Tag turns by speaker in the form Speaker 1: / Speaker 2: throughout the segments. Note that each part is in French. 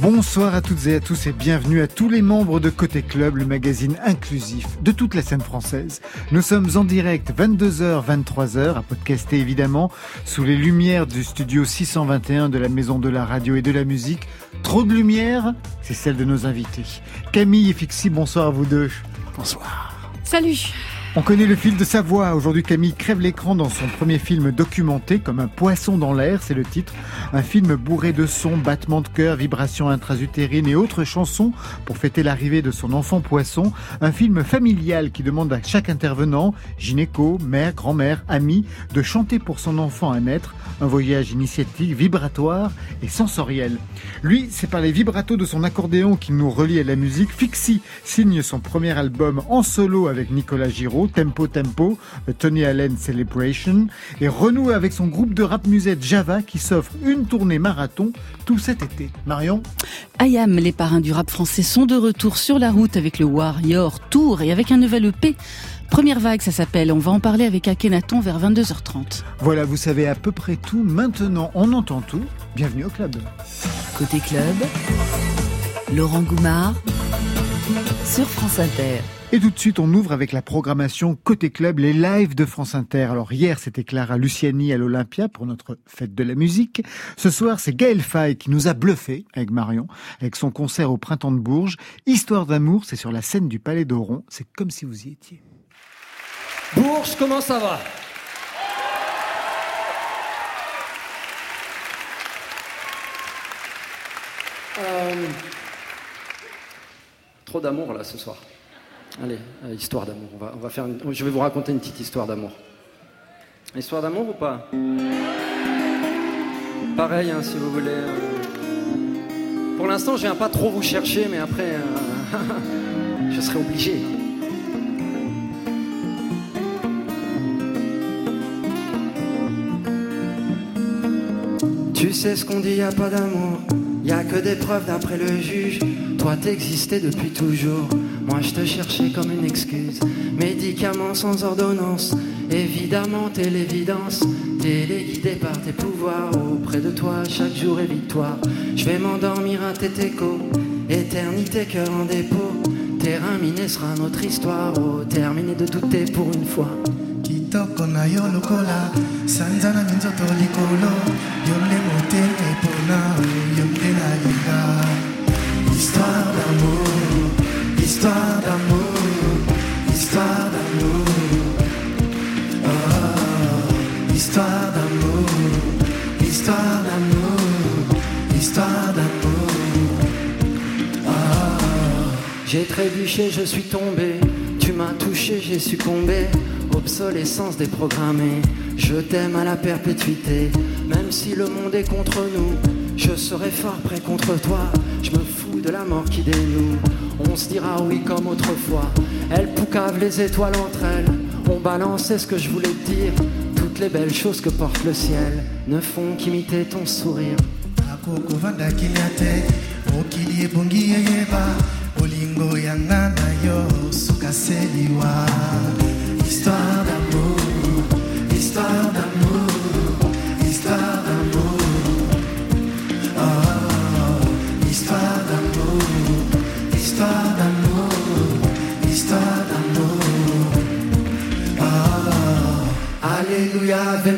Speaker 1: Bonsoir
Speaker 2: à toutes et à tous et bienvenue à tous les membres de Côté Club, le magazine inclusif de toute la scène française. Nous sommes en direct 22h, 23h, à podcaster évidemment, sous les lumières du studio 621 de la Maison de la Radio et de la Musique. Trop de lumière, c'est celle de nos invités. Camille et Fixie, bonsoir à vous deux. Bonsoir.
Speaker 3: Salut
Speaker 2: On connaît le fil de sa voix. Aujourd'hui, Camille crève l'écran dans son premier film documenté, comme un poisson dans l'air, c'est le titre. Un film bourré de sons, battements de cœur, vibrations intrasutérines et autres chansons pour fêter l'arrivée de son enfant poisson. Un film familial qui demande à chaque intervenant, gynéco, mère, grand-mère, ami, de chanter pour son enfant à naître. Un voyage initiatique, vibratoire et sensoriel. Lui, c'est par les vibratos de son accordéon qu'il nous relie à la musique. Fixie signe son premier album en solo avec Nicolas Giraud, Tempo Tempo, A Tony Allen Celebration, et renoue avec son groupe de rap musette Java qui s'offre une tournée marathon tout cet été. Marion
Speaker 3: Ayam, les parrains du rap français sont de retour sur la route avec le Warrior Tour et avec un nouvel EP. Première vague, ça s'appelle. On va en parler avec Akhenaton vers 22h30.
Speaker 2: Voilà, vous savez à peu près tout. Maintenant, on entend tout. Bienvenue au club.
Speaker 4: Côté club, Laurent Goumard sur France Inter.
Speaker 2: Et tout de suite, on ouvre avec la programmation Côté Club, les lives de France Inter. Alors hier, c'était Clara Luciani à l'Olympia pour notre fête de la musique. Ce soir, c'est Gaël Faye qui nous a bluffé avec Marion, avec son concert au Printemps de Bourges. Histoire d'amour, c'est sur la scène du Palais d'Oron. C'est comme si vous y étiez.
Speaker 5: Bourges, comment ça va? Euh, Trop d'amour là ce soir. Allez, euh, histoire d'amour. On va, faire Je vais vous raconter une petite histoire d'amour. Histoire d'amour ou pas? Pareil, hein, si vous voulez. euh. Pour l'instant, je viens pas trop vous chercher, mais après, euh, je serai obligé. Tu sais ce qu'on dit, y a pas d'amour. Y a que des preuves d'après le juge. Toi t'existais depuis toujours. Moi je te cherchais comme une excuse. Médicaments sans ordonnance. Évidemment, t'es l'évidence. Téléguidé par tes pouvoirs. Auprès de toi, chaque jour est victoire. Je vais m'endormir à tes échos. Éternité, cœur en dépôt. Terrain miné sera notre histoire. Oh, terminé de douter pour une fois.
Speaker 6: Histoire d'amour histoire d'amour oh, histoire d'amour histoire d'amour histoire d'amour
Speaker 5: J'ai trébuché, je suis tombé. Tu m'as touché, j'ai succombé. Obsolescence déprogrammée. Je t'aime à la perpétuité. Même si le monde est contre nous, je serai fort près contre toi. Je me fous de la mort qui dénoue. On se dira oui comme autrefois. Elles poucavent les étoiles entre elles. On balançait ce que je voulais te dire. Toutes les belles choses que porte le ciel ne font qu'imiter ton sourire.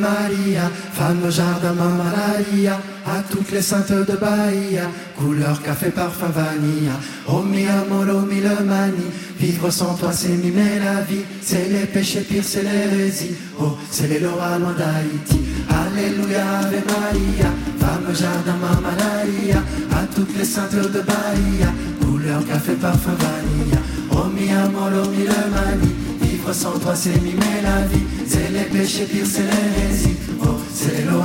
Speaker 6: Maria, femme jardin, Maria, à toutes les saintes de Bahia, couleur café, parfum vanille, oh mi amor, oh mani, vivre sans toi c'est mimer la vie, c'est les péchés pires, c'est l'hérésie, oh c'est les lois loin d'Haïti, Alléluia, Ave Maria, femme jardin, Maria, à toutes les saintes de Bahia, couleur café, parfum vanille, oh mi amor, oh mani, Vivre sans toi c'est mimer la vie. C'est les péchés pires, c'est l'hérésie Oh, c'est l'eau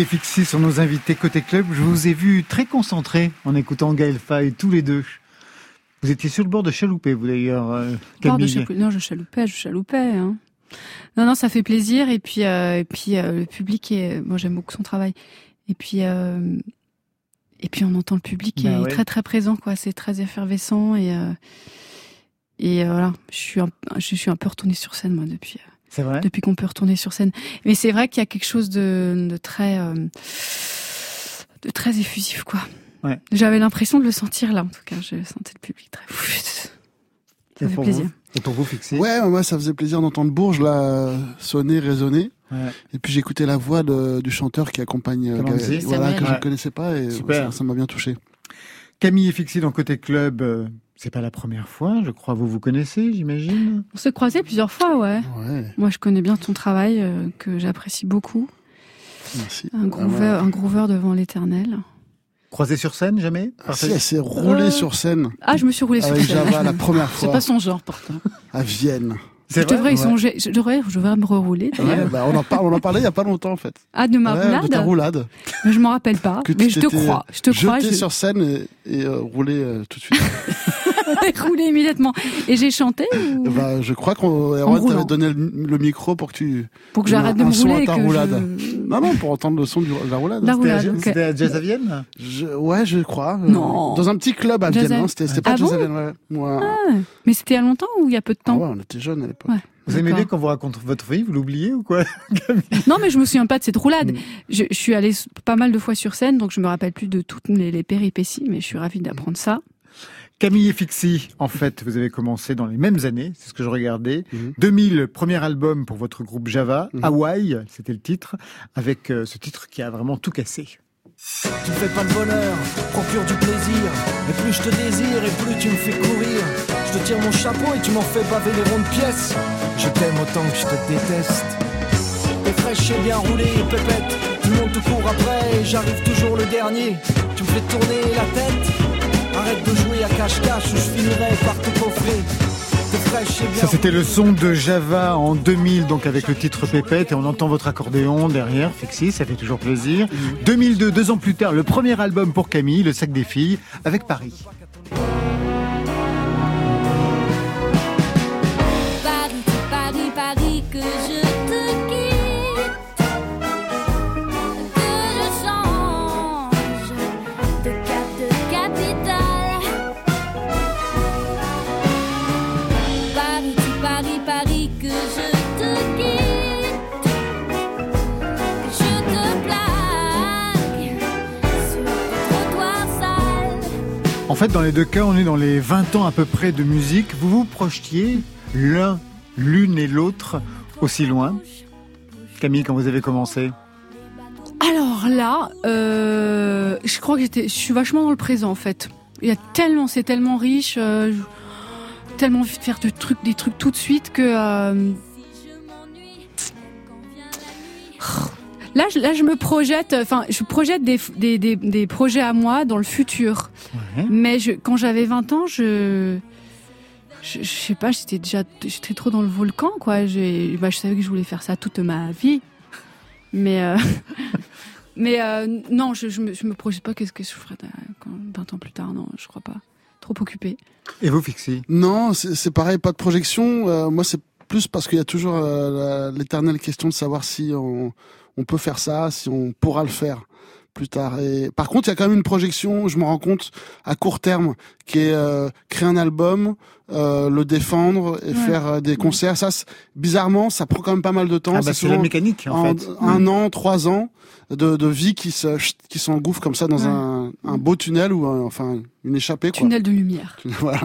Speaker 2: Et Fixie sont nos invités côté club. Je vous ai vu très concentrés en écoutant Gaël Faye tous les deux. Vous étiez sur le bord de chalouper, vous d'ailleurs, euh, Camille.
Speaker 3: Non, je chaloupais, je chaloupais. Hein. Non, non, ça fait plaisir. Et puis, euh, et puis euh, le public est. Moi, j'aime beaucoup son travail. Et puis, euh, et puis, on entend le public qui
Speaker 2: Bah
Speaker 3: est
Speaker 2: ouais.
Speaker 3: très, très présent, quoi. C'est très effervescent et et voilà. Je suis un, je suis un peu retournée sur scène moi depuis
Speaker 2: C'est vrai
Speaker 3: depuis qu'on peut retourner sur scène. Mais c'est vrai qu'il y a quelque chose de, de très euh, de très effusif, quoi.
Speaker 2: Ouais.
Speaker 3: J'avais l'impression de le sentir là, en tout cas. Je sentais le public très. Ça fait
Speaker 2: pour
Speaker 3: plaisir.
Speaker 2: vous Et pour vous, Fixie
Speaker 7: Ouais, moi ça faisait plaisir d'entendre Bourges là sonner, résonner.
Speaker 2: Ouais.
Speaker 7: Et puis j'écoutais la voix de- du chanteur qui accompagne euh. Gaël, voilà, que je ne connaissais pas et
Speaker 2: Super.
Speaker 7: ça- m'a bien touché.
Speaker 2: Camille et Fixie dans côté club, euh, c'est pas la première fois, je crois. Vous vous connaissez, j'imagine?
Speaker 3: On s'est croisés plusieurs fois, ouais.
Speaker 7: Ouais,
Speaker 3: Moi, je connais bien ton travail, euh, que j'apprécie beaucoup.
Speaker 7: merci.
Speaker 3: Un groover, un groover devant l'éternel.
Speaker 2: Croisé sur scène, jamais?
Speaker 7: Ah, si, elle s'est roulée
Speaker 3: Euh,
Speaker 7: sur scène
Speaker 3: Ah, je me suis roulée sur
Speaker 7: avec
Speaker 3: scène.
Speaker 7: Java la première
Speaker 3: C'est
Speaker 7: fois
Speaker 3: pas son genre, pourtant.
Speaker 7: à Vienne.
Speaker 2: C'est
Speaker 3: Je devrais, y
Speaker 2: Ouais.
Speaker 3: songer. Je devrais, je devrais me rerouler.
Speaker 7: Ouais, bah, on, en parle, on en parlait il y a pas longtemps en fait.
Speaker 3: Ah, de ma
Speaker 7: Ouais,
Speaker 3: roulade
Speaker 7: de ta roulade.
Speaker 3: Mais Je m'en rappelle pas.
Speaker 7: Que
Speaker 3: Mais je te crois. Je te crois.
Speaker 7: Jeté
Speaker 3: Je
Speaker 7: sur scène et, et, euh, roulé euh, tout de suite.
Speaker 3: j'ai roulé immédiatement. Et j'ai chanté ou...
Speaker 7: bah, je crois qu'on
Speaker 3: En
Speaker 7: Erwan t'avait donné le, le micro pour que tu.
Speaker 3: pour que j'arrête de me
Speaker 7: à
Speaker 3: rouler. et
Speaker 7: ta
Speaker 3: que
Speaker 7: roulade.
Speaker 3: je-
Speaker 7: Non, non, pour entendre le son de la roulade.
Speaker 3: La
Speaker 2: C'était à-
Speaker 3: roulade, ok.
Speaker 2: C'était à Jazz à Vienne
Speaker 7: Je- ouais, je crois. euh,
Speaker 3: Non.
Speaker 7: Dans un petit club à
Speaker 3: Jazz
Speaker 7: Vienne.
Speaker 3: à-
Speaker 7: hein, C'était c'était pas
Speaker 3: Ah
Speaker 7: Jazz à Vienne, ouais. Moi,
Speaker 3: Mais c'était il y a longtemps ou il y a peu de
Speaker 7: ah
Speaker 3: temps
Speaker 7: ouais, on était jeunes à l'époque.
Speaker 3: Ouais.
Speaker 2: Vous aimez bien quand vous raconte votre vie, vous l'oubliez ou quoi
Speaker 3: Non, mais je me souviens pas de cette roulade.
Speaker 7: Mm.
Speaker 3: Je, je suis allée pas mal de fois sur scène, donc je me rappelle plus de toutes les, les péripéties, mais je suis ravie d'apprendre ça.
Speaker 2: Camille et Fixie, en fait, vous avez commencé dans les mêmes années, c'est ce que je regardais.
Speaker 7: Mhm.
Speaker 2: 2000, premier album pour votre groupe Java,
Speaker 7: Mhm.
Speaker 2: Hawaii, c'était le titre, avec euh, ce titre qui a vraiment tout cassé.
Speaker 5: Tu fais pas le bonheur, procure du plaisir. Et plus je te désire, et plus tu me fais courir. Je te tire mon chapeau et tu m'en fais baver les rondes pièces. Je t'aime autant que je te déteste. T'es fraîche et bien roulé, pépette. Tout le monde te court après, et j'arrive toujours le dernier. Tu me fais tourner la tête. Arrête de jouer à cache-cache ou je finirai par te coffrer. T'es fraîche et bien
Speaker 2: Ça, c'était le son de Java en 2000, donc avec le titre Pépette, et on entend votre accordéon derrière, Fixie, ça fait toujours plaisir. 2002, deux ans plus tard, le premier album pour Camille, Le Sac des Filles, avec. Paris, fait, dans les deux cas, on est dans les 20 ans à peu près de musique. Vous vous projetiez l'un, l'une et l'autre aussi loin? Camille, quand vous avez commencé?
Speaker 3: Alors là, euh, je crois que j'étais, je suis vachement dans le présent en fait. Il y a tellement, c'est tellement riche, euh, tellement envie de faire trucs, des trucs tout de suite que euh, là, je, là, je me projette, enfin, je projette des, des, des, des projets à moi dans le futur.
Speaker 2: Ouais.
Speaker 3: Mais je, quand j'avais 20 ans, je, je, je sais pas, j'étais déjà, j'étais trop dans le volcan, quoi. J'ai, bah, je savais que je voulais faire ça toute ma vie. Mais, euh, mais euh, non, je, je me, je me projette pas qu'est-ce que je ferais dans- quand, 20 ans plus tard. Non, je crois pas. Trop occupé.
Speaker 2: Et vous, Fixie?
Speaker 7: Non, c'est pareil, pas de projection. Euh, moi, c'est plus parce qu'il y a toujours euh, l'éternelle question de savoir si on, on peut faire ça, si on pourra le faire plus tard. Et par contre, il y a quand même une projection, je me rends compte, à court terme, qui est euh, créer un album, euh, le défendre et
Speaker 3: Ouais.
Speaker 7: faire euh, des concerts. Ça, bizarrement, ça prend quand même pas mal de temps.
Speaker 2: Ah bah, c'est la mécanique, en,
Speaker 7: en
Speaker 2: fait.
Speaker 7: un an, trois ans de, de vie qui se qui s'engouffre comme ça dans
Speaker 3: Ouais.
Speaker 7: un, un beau tunnel ou un- enfin une échappée quoi.
Speaker 3: Tunnel de lumière.
Speaker 7: voilà.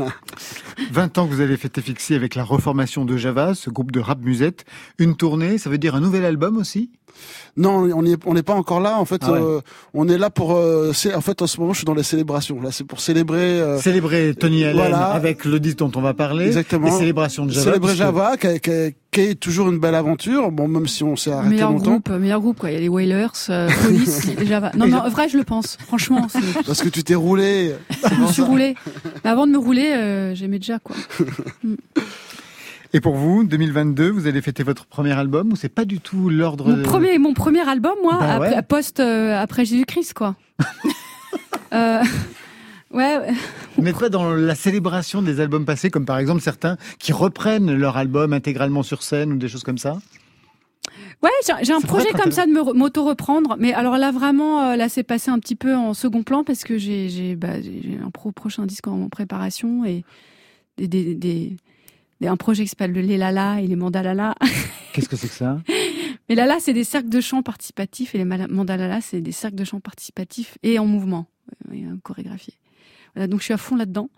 Speaker 2: 20 ans que vous avez fêté Fixie avec la reformation de Java, ce groupe de rap musette. Une tournée, ça veut dire un nouvel album aussi?
Speaker 7: Non, on n'est on pas encore là. En fait,
Speaker 2: Ah ouais.
Speaker 7: euh, on est là pour. euh, en fait, en ce moment, je suis dans les célébrations. Là, c'est pour célébrer. euh,
Speaker 2: Célébrer Tony Allen
Speaker 7: voilà.
Speaker 2: avec le disque dont on va parler.
Speaker 7: Exactement.
Speaker 2: Et célébration de Java.
Speaker 7: célébrer
Speaker 2: puisque-
Speaker 7: Java, qui, est- qui est- qui est toujours une belle aventure. Bon, même si on s'est arrêté
Speaker 3: Meilleur
Speaker 7: longtemps,
Speaker 3: groupe, meilleur groupe quoi. Il y a les Wailers, euh, Police, et Java. Non, non, vrai, je le pense. Franchement,
Speaker 7: parce que tu t'es roulé.
Speaker 3: je me suis roulé. Mais avant de me rouler, euh, j'aimais déjà quoi.
Speaker 8: Et pour vous, 2022, vous allez fêter votre premier album ou c'est pas du tout l'ordre
Speaker 3: Mon premier, mon premier album, moi,
Speaker 8: Bah
Speaker 3: après,
Speaker 8: ouais.
Speaker 3: post, euh, après Jésus-Christ, quoi. Euh, ouais.
Speaker 8: Vous n'êtes pas dans la célébration des albums passés, comme par exemple certains qui reprennent leur album intégralement sur scène ou des choses comme ça?
Speaker 3: Ouais, j'ai un projet comme ça de m'auto-reprendre. Mais alors là, vraiment, euh, là, c'est passé un petit peu en second plan parce que j'ai bah, un pro prochain disque en préparation et des, des, des- des- un projet qui s'appelle le Les Lala et les Mandalala.
Speaker 8: Qu'est-ce que c'est que ça?
Speaker 3: Les Lala, c'est des cercles de chant participatifs et les Mandalala, c'est des cercles de chant participatifs et en mouvement, euh, et euh, chorégraphiés. Voilà, donc je suis à fond là-dedans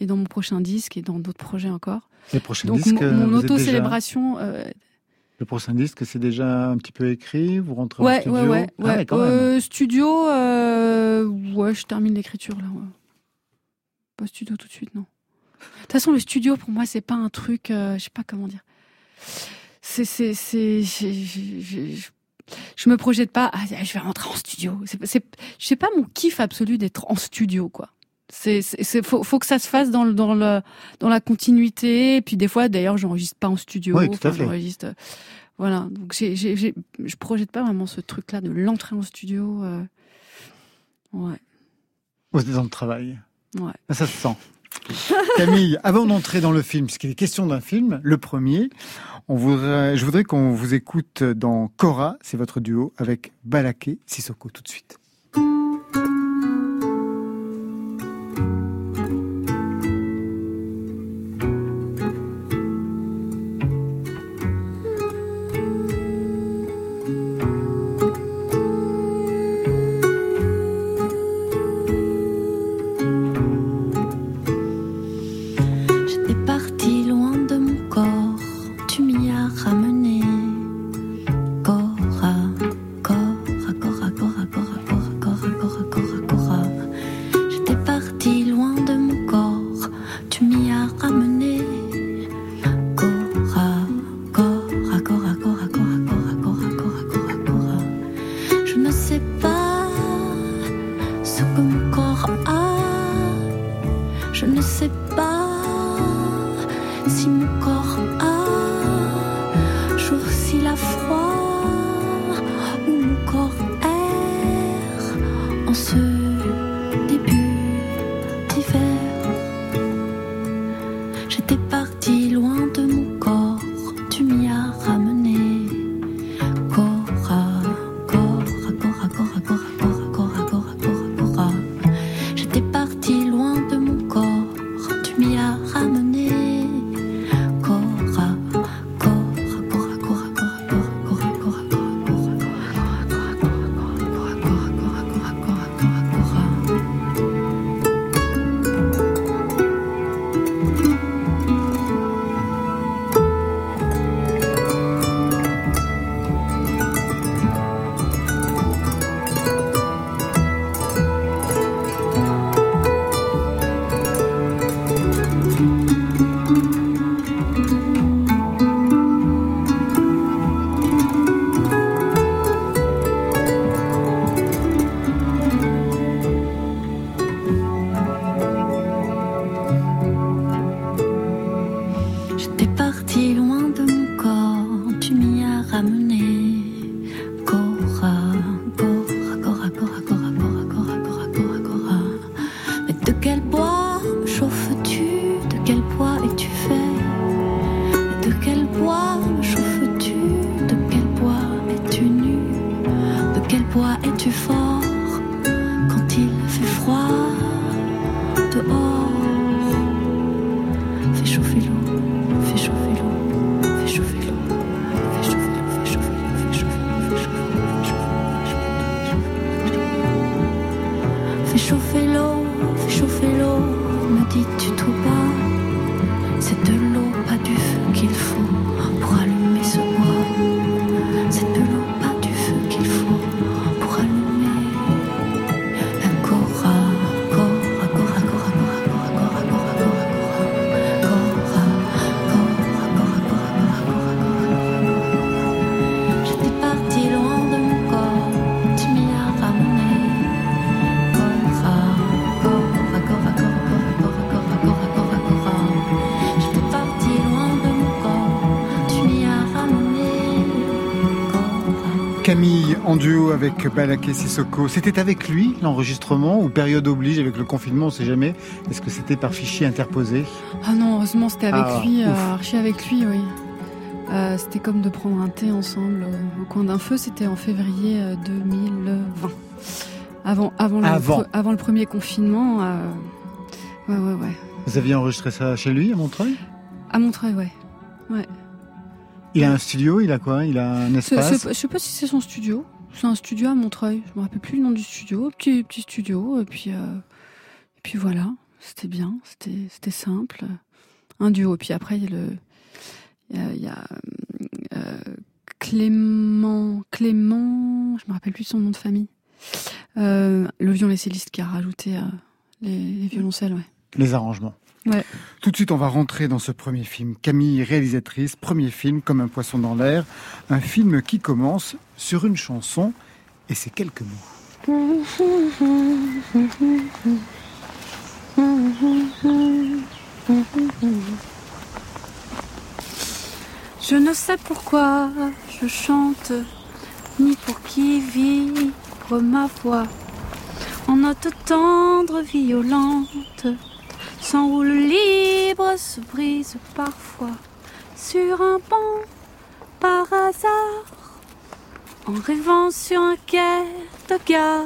Speaker 3: et dans mon prochain disque et dans d'autres projets encore.
Speaker 8: Les prochains
Speaker 3: Donc
Speaker 8: disques,
Speaker 3: mon, mon
Speaker 8: êtes
Speaker 3: auto-célébration, euh,
Speaker 8: Le prochain disque, c'est déjà un petit peu écrit Vous rentrez en
Speaker 3: Ouais,
Speaker 8: studio
Speaker 3: ouais, ouais,
Speaker 8: Ah
Speaker 3: ouais.
Speaker 8: quand même.
Speaker 3: Euh, studio, euh, ouais, je termine l'écriture là. ouais. Pas studio tout de suite, non. De toute façon, le studio pour moi, c'est pas un truc, euh, je sais pas comment dire. C'est, c'est, c'est, je me projette pas. Ah, je vais rentrer en studio. C'est, je sais pas mon kiff absolu d'être en studio, quoi. C'est, c'est, faut, faut que ça se fasse dans le, dans le, dans la continuité. Et puis des fois, d'ailleurs, j'enregistre pas en studio.
Speaker 8: Oui, tout à fait.
Speaker 3: j'enregistre. Voilà. Donc j'ai, j'ai, j'ai- je projette pas vraiment ce truc-là de l'entrée en studio. euh. Ouais.
Speaker 8: Vous êtes dans le travail.
Speaker 3: Ouais.
Speaker 8: Ça se sent. Camille, avant d'entrer dans le film, puisqu'il est question d'un film, le premier, je voudrais qu'on vous écoute dans Cora, c'est votre duo, avec Balaké Sissoko tout de suite.
Speaker 9: En
Speaker 2: duo avec Balaké Sissoko. C'était avec lui l'enregistrement ou période oblige avec le confinement, on sait jamais. Est-ce que c'était par fichier interposé?
Speaker 3: Ah non, heureusement c'était avec
Speaker 2: Ah,
Speaker 3: lui, euh, archi avec lui, oui. Euh, c'était comme de prendre un thé ensemble euh, au coin d'un feu. C'était en février euh, 2020. Avant, avant, le,
Speaker 2: Avant.
Speaker 3: pre- avant le premier confinement. euh, ouais, ouais, ouais.
Speaker 2: Vous aviez enregistré ça chez lui à Montreuil?
Speaker 3: À Montreuil, ouais. ouais.
Speaker 2: Il a un studio, il a quoi? Il a un espace?
Speaker 3: Je sais pas si c'est son studio. C'est un studio à Montreuil. Je me rappelle plus le nom du studio. Petit, petit studio. Et puis, euh, et puis voilà. C'était bien. C'était, c'était simple. Un duo. Et puis après, il y a le, il y a, euh, Clément, Clément, je me rappelle plus son nom de famille. Euh, le violoncelliste qui a rajouté euh, les, les violoncelles, ouais.
Speaker 2: Les arrangements.
Speaker 3: Ouais.
Speaker 2: Tout de suite, on va rentrer dans ce premier film. Camille, réalisatrice, premier film, comme un poisson dans l'air. Un film qui commence sur une chanson et c'est quelques mots.
Speaker 8: Je ne sais pourquoi je chante, ni pour qui vibre ma voix. En note tendre, violente, s'enroule libre, se brise parfois sur un banc par hasard. En rêvant sur un quai de gare,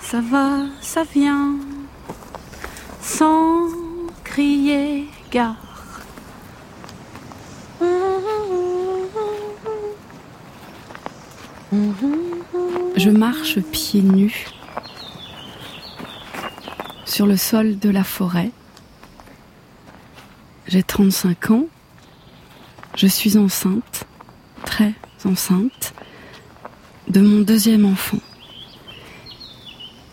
Speaker 8: ça va, ça vient, sans crier gare.
Speaker 3: Je marche pieds nus sur le sol de la forêt. J'ai 35 ans. Je suis enceinte, très enceinte, de mon deuxième enfant.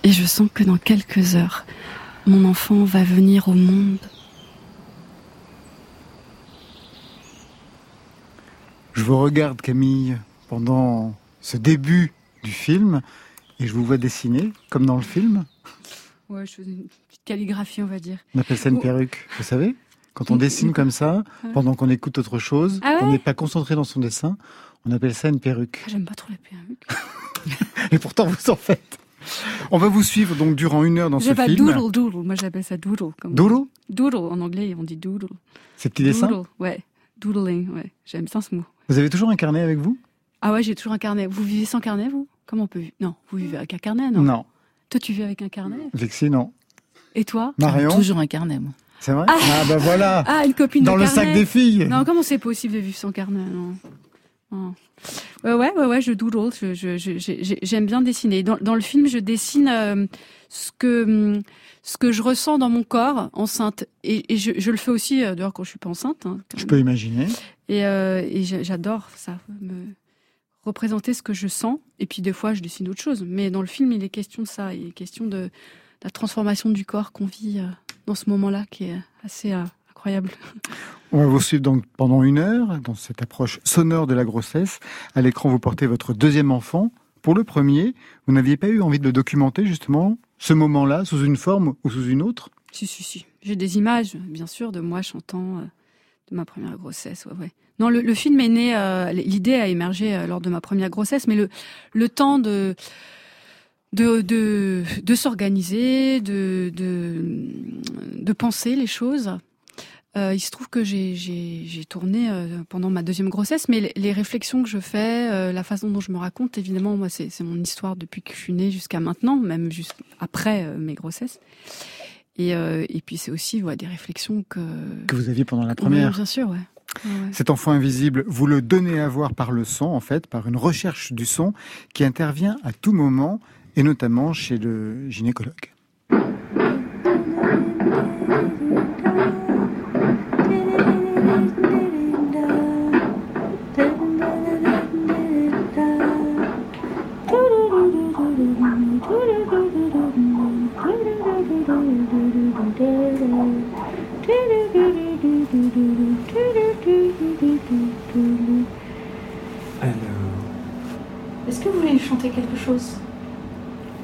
Speaker 3: Et je sens que dans quelques heures, mon enfant va venir au monde.
Speaker 2: Je vous regarde, Camille, pendant ce début du film et je vous vois dessiner, comme dans le film.
Speaker 3: Ouais, je faisais une petite calligraphie, on va dire.
Speaker 2: On appelle ça une
Speaker 3: Oh.
Speaker 2: perruque, vous savez Quand on dessine comme ça, pendant qu'on écoute autre chose,
Speaker 3: Ah ouais
Speaker 2: on n'est pas concentré dans son dessin, on appelle ça une perruque.
Speaker 3: Ah, J'aime pas trop les perruques.
Speaker 2: Et pourtant, vous en faites. On va vous suivre donc durant une heure dans ce
Speaker 3: pas
Speaker 2: film.
Speaker 3: doodle, doodle. Moi, j'appelle ça doodle. Comme
Speaker 2: Doodle?
Speaker 3: Doodle. En anglais, on dit doodle.
Speaker 2: Ces petits dessins
Speaker 3: Doodle, ouais. Doodling, ouais. J'aime bien ce mot.
Speaker 2: Vous avez toujours un carnet avec vous?
Speaker 3: Ah ouais, j'ai toujours un carnet. Vous vivez sans carnet, vous? Comment on peut vivre Non, vous vivez avec un carnet, non?
Speaker 2: Non.
Speaker 3: Toi, tu vis avec un carnet
Speaker 2: Vexé, non.
Speaker 3: Et toi
Speaker 2: Marion
Speaker 10: Toujours un carnet, moi.
Speaker 2: C'est vrai
Speaker 3: Ah.
Speaker 2: Ah bah voilà
Speaker 3: Ah, une copine
Speaker 2: Dans
Speaker 3: de
Speaker 2: le
Speaker 3: carnet.
Speaker 2: sac des filles
Speaker 3: Non, comment c'est possible de vivre sans carnet non. Non. Ouais, ouais, ouais, ouais, je doodle. Je, je, je- j'aime bien dessiner. Dans, dans le film, je dessine euh, ce que hum, ce que je ressens dans mon corps enceinte, et, et je, je le fais aussi euh, dehors quand je suis pas enceinte. hein,
Speaker 2: Je peux imaginer.
Speaker 3: Et, euh, et j'a- j'adore ça, me représenter ce que je sens. Et puis des fois, je dessine d'autres choses. Mais dans le film, il est question de ça. Il est question de, de la transformation du corps qu'on vit euh, dans ce moment-là, qui est assez euh, incroyable.
Speaker 2: On va vous suivre donc pendant une heure dans cette approche sonore de la grossesse. À l'écran, vous portez votre deuxième enfant. Pour le premier, vous n'aviez pas eu envie de le documenter justement, ce moment-là, sous une forme ou sous une autre?
Speaker 3: Si, si, si. J'ai des images, bien sûr, de moi chantant euh, ma première grossesse. Non, le, film est né, euh, l'idée a émergé euh, lors de ma première grossesse, mais le, le temps de de, de, s'organiser, de, de, de penser les choses. Euh, il se trouve que j'ai, tourné pendant ma deuxième grossesse, mais les, réflexions que je fais, la façon dont je me raconte, évidemment, moi, c'est, mon histoire depuis que je suis née jusqu'à maintenant, même juste après mes grossesses. Et, euh, et puis c'est aussi ouais, des réflexions que...
Speaker 2: que vous aviez pendant la première.
Speaker 3: bien sûr, ouais. Ouais, ouais.
Speaker 2: Cet enfant invisible, vous le donnez à voir par le son, en fait, par une recherche du son qui intervient à tout moment, et notamment chez le gynécologue.
Speaker 8: Chanter quelque chose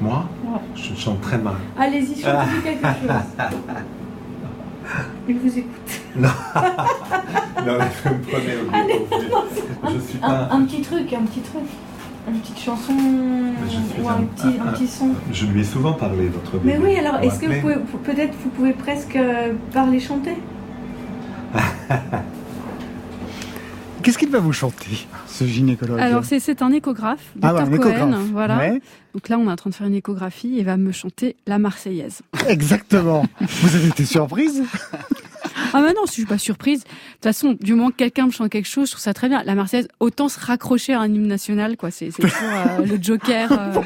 Speaker 11: moi,
Speaker 8: Ouais.
Speaker 11: je chante très mal.
Speaker 8: Allez-y, chantez quelque chose. Il vous écoute.
Speaker 10: Non, non mais vous me au
Speaker 3: Allez.
Speaker 10: Je suis
Speaker 3: un,
Speaker 10: pas.
Speaker 3: un petit truc, un petit truc. Une petite chanson
Speaker 10: je
Speaker 3: ou un, petit, un petit son.
Speaker 10: Je lui ai souvent parlé, votre
Speaker 3: Mais
Speaker 10: bébé.
Speaker 3: oui, alors est-ce que vous
Speaker 10: mais-
Speaker 3: pouvez, peut-être vous pouvez presque euh, parler chanter?
Speaker 2: Qu'est-ce qu'il va vous chanter, ce gynécologue?
Speaker 3: Alors c'est c'est un échographe,
Speaker 2: Ah
Speaker 3: Dr
Speaker 2: ouais, un
Speaker 3: Cohen,
Speaker 2: échographe.
Speaker 3: voilà.
Speaker 2: Ouais.
Speaker 3: Donc là on est en train de faire une échographie et il va me chanter la Marseillaise.
Speaker 2: Exactement. Vous avez été surprise?
Speaker 3: Ah mais non, je suis pas surprise. De toute façon, du moment que quelqu'un me chante quelque chose, je trouve ça très bien. La Marseillaise, autant se raccrocher à un hymne national, quoi. C'est c'est toujours euh, le Joker. euh,
Speaker 2: Pour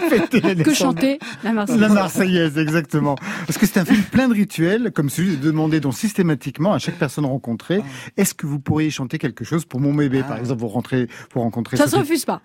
Speaker 3: que chanter la Marseillaise.
Speaker 2: La Marseillaise, exactement. Parce que c'est un film plein de rituels, comme celui de demander donc systématiquement à chaque personne rencontrée, est-ce que vous pourriez chanter quelque chose pour mon bébé, par exemple, vous rentrez, vous rencontrez.
Speaker 3: Ça se
Speaker 2: Sophie-
Speaker 3: refuse pas.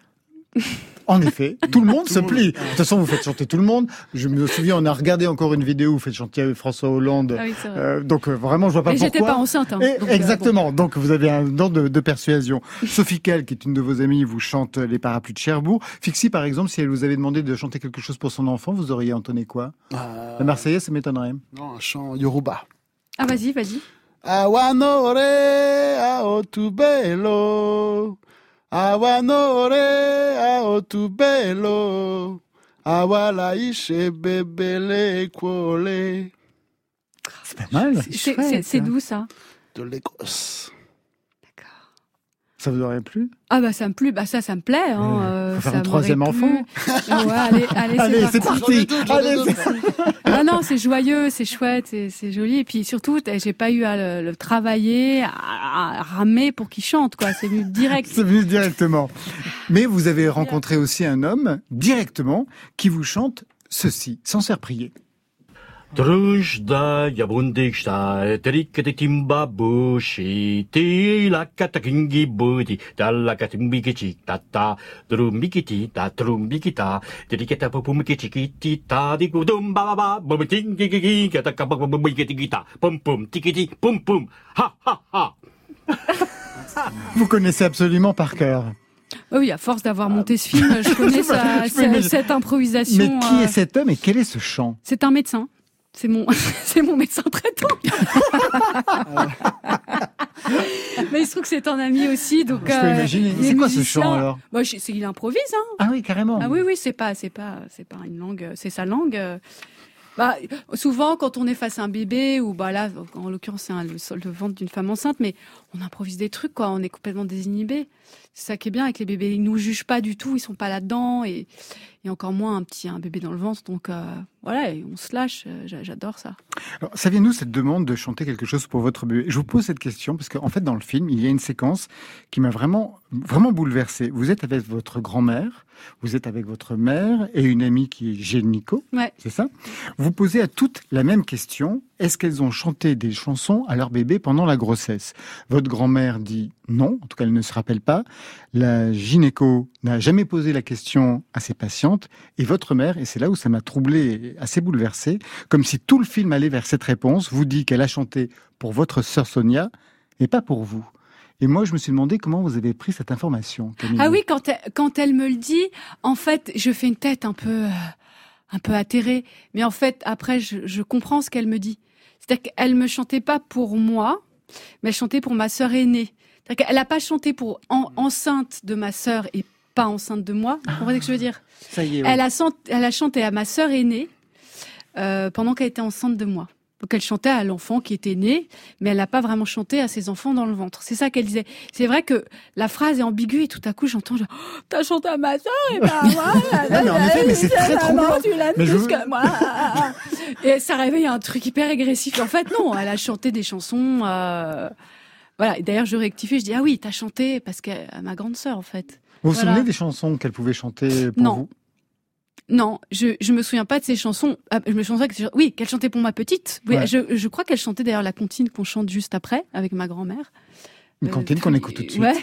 Speaker 2: En effet, tout le monde se plie. De toute façon, vous faites chanter tout le monde. Je me souviens, on a regardé encore une vidéo où vous faites chanter François Hollande.
Speaker 3: Ah oui, c'est vrai.
Speaker 2: Euh, donc euh, vraiment, je vois pas
Speaker 3: Et
Speaker 2: pourquoi.
Speaker 3: j'étais pas enceinte. hein.
Speaker 2: Et-
Speaker 3: Donc, euh,
Speaker 2: exactement. Donc vous avez un don de, de persuasion. Sophie Cal, qui est une de vos amies, vous chante les parapluies de Cherbourg. Fixie, par exemple, si elle vous avait demandé de chanter quelque chose pour son enfant, vous auriez entonné quoi?
Speaker 7: Euh,
Speaker 2: La Marseillaise, ça m'étonnerait.
Speaker 7: Non, un chant Yoruba.
Speaker 3: Ah vas-y, vas-y.
Speaker 7: Awanore aotubelo. Awanore aotubelo. Awala ishe bebele kwole.
Speaker 2: C'est pas mal.
Speaker 3: C'est- d'où ça
Speaker 7: De l'Écosse.
Speaker 2: Ça vous aurait plu?
Speaker 3: Ah bah ça me plaît, bah ça ça me plaît. Hein, euh,
Speaker 2: Faut faire
Speaker 3: ça
Speaker 2: un troisième enfant.
Speaker 3: Ouais, allez, allez,
Speaker 2: Allez, c'est
Speaker 3: parti.
Speaker 2: Allez,
Speaker 3: Ah non, c'est joyeux, c'est chouette, c'est c'est joli. Et puis surtout, j'ai pas eu à le, le travailler, à, à ramer pour qu'il chante, quoi. C'est venu direct.
Speaker 2: C'est venu directement. Mais vous avez rencontré aussi un homme directement qui vous chante ceci, sans se faire prier.
Speaker 11: Drujda yabundiksta terikete timba bushi ti la katakingi budi dalla katimbiki tata drumbikiti ta drumbikita teriketa pupumiki kiti ta di gudum ba ba ba bumitingi gigi kata kababumiki gita pum pum tikiti pum pum ha ha ha
Speaker 2: Vous connaissez absolument par cœur.
Speaker 3: Oui, à force d'avoir monté ce film, je connais sa- sa- cette improvisation.
Speaker 2: Mais qui est cet homme et quel est ce chant
Speaker 3: C'est un médecin. C'est mon, c'est mon médecin traitant. Mais il se trouve que c'est un ami aussi, donc.
Speaker 2: Je peux
Speaker 3: euh,
Speaker 2: imaginer. C'est quoi ce chant, alors
Speaker 3: Bah, je- c'est- il improvise, hein.
Speaker 2: Ah oui, carrément.
Speaker 3: Ah oui, oui, c'est pas, c'est pas, c'est pas une langue, c'est sa langue. euh. Bah, souvent, quand on est face à un bébé, ou bah là, en l'occurrence, c'est le, le ventre d'une femme enceinte, mais on improvise des trucs, quoi. On est complètement désinhibé. C'est ça qui est bien avec les bébés. Ils nous jugent pas du tout, ils sont pas là-dedans, et, et encore moins un petit un bébé dans le ventre. Donc euh, voilà, on se lâche. euh, j'a- J'adore ça.
Speaker 2: Alors, saviez-nous cette demande de chanter quelque chose pour votre bébé? Je vous pose cette question parce qu'en fait, dans le film, il y a une séquence qui m'a vraiment, vraiment bouleversé. Vous êtes avec votre grand-mère, vous êtes avec votre mère et une amie qui est gynéco,
Speaker 3: Ouais.
Speaker 2: c'est ça? Vous posez à toutes la même question. Est-ce qu'elles ont chanté des chansons à leur bébé pendant la grossesse? Votre grand-mère dit non, en tout cas elle ne se rappelle pas. La gynéco n'a jamais posé la question à ses patientes. Et votre mère, et c'est là où ça m'a troublé et assez bouleversé, comme si tout le film allait vers cette réponse, vous dit qu'elle a chanté pour votre sœur Sonia et pas pour vous. Et moi, je me suis demandé comment vous avez pris cette information.
Speaker 3: Ah oui, quand elle, quand elle me le dit, en fait, je fais une tête un peu, euh, un peu atterrée. Mais en fait, après, je, je comprends ce qu'elle me dit. C'est-à-dire qu'elle me chantait pas pour moi, mais elle chantait pour ma sœur aînée. C'est-à-dire qu'elle a pas chanté pour en- enceinte de ma sœur et pas enceinte de moi. Vous comprenez ce que je veux dire?
Speaker 2: Ça y est.
Speaker 3: a elle a chanté à ma sœur aînée euh, pendant qu'elle était enceinte de moi. Donc elle chantait à l'enfant qui était né, mais elle n'a pas vraiment chanté à ses enfants dans le ventre. C'est ça qu'elle disait. C'est vrai que la phrase est ambiguë et tout à coup j'entends genre, Oh, t'as chanté à ma sœur et ben voilà.
Speaker 2: Ouais, mais en effet, mais c'est très troublant.
Speaker 3: Tu
Speaker 2: Mais je
Speaker 3: que moi. et ça réveille un truc hyper agressif. En fait non, elle a chanté des chansons. euh, Voilà. Et D'ailleurs je rectifie, je dis ah oui, t'as chanté parce qu'à ma grande sœur en fait.
Speaker 2: Vous vous souvenez des chansons qu'elle pouvait chanter pour
Speaker 3: Non.
Speaker 2: vous?
Speaker 3: Non, je je me souviens pas de ces chansons. Ah, je me souviens que oui, qu'elle chantait pour ma petite. Oui,
Speaker 2: Ouais.
Speaker 3: je je crois qu'elle chantait d'ailleurs la comptine qu'on chante juste après avec ma grand-mère.
Speaker 2: Une
Speaker 3: Euh,
Speaker 2: cantine qu'on écoute tout de suite.
Speaker 3: Ouais.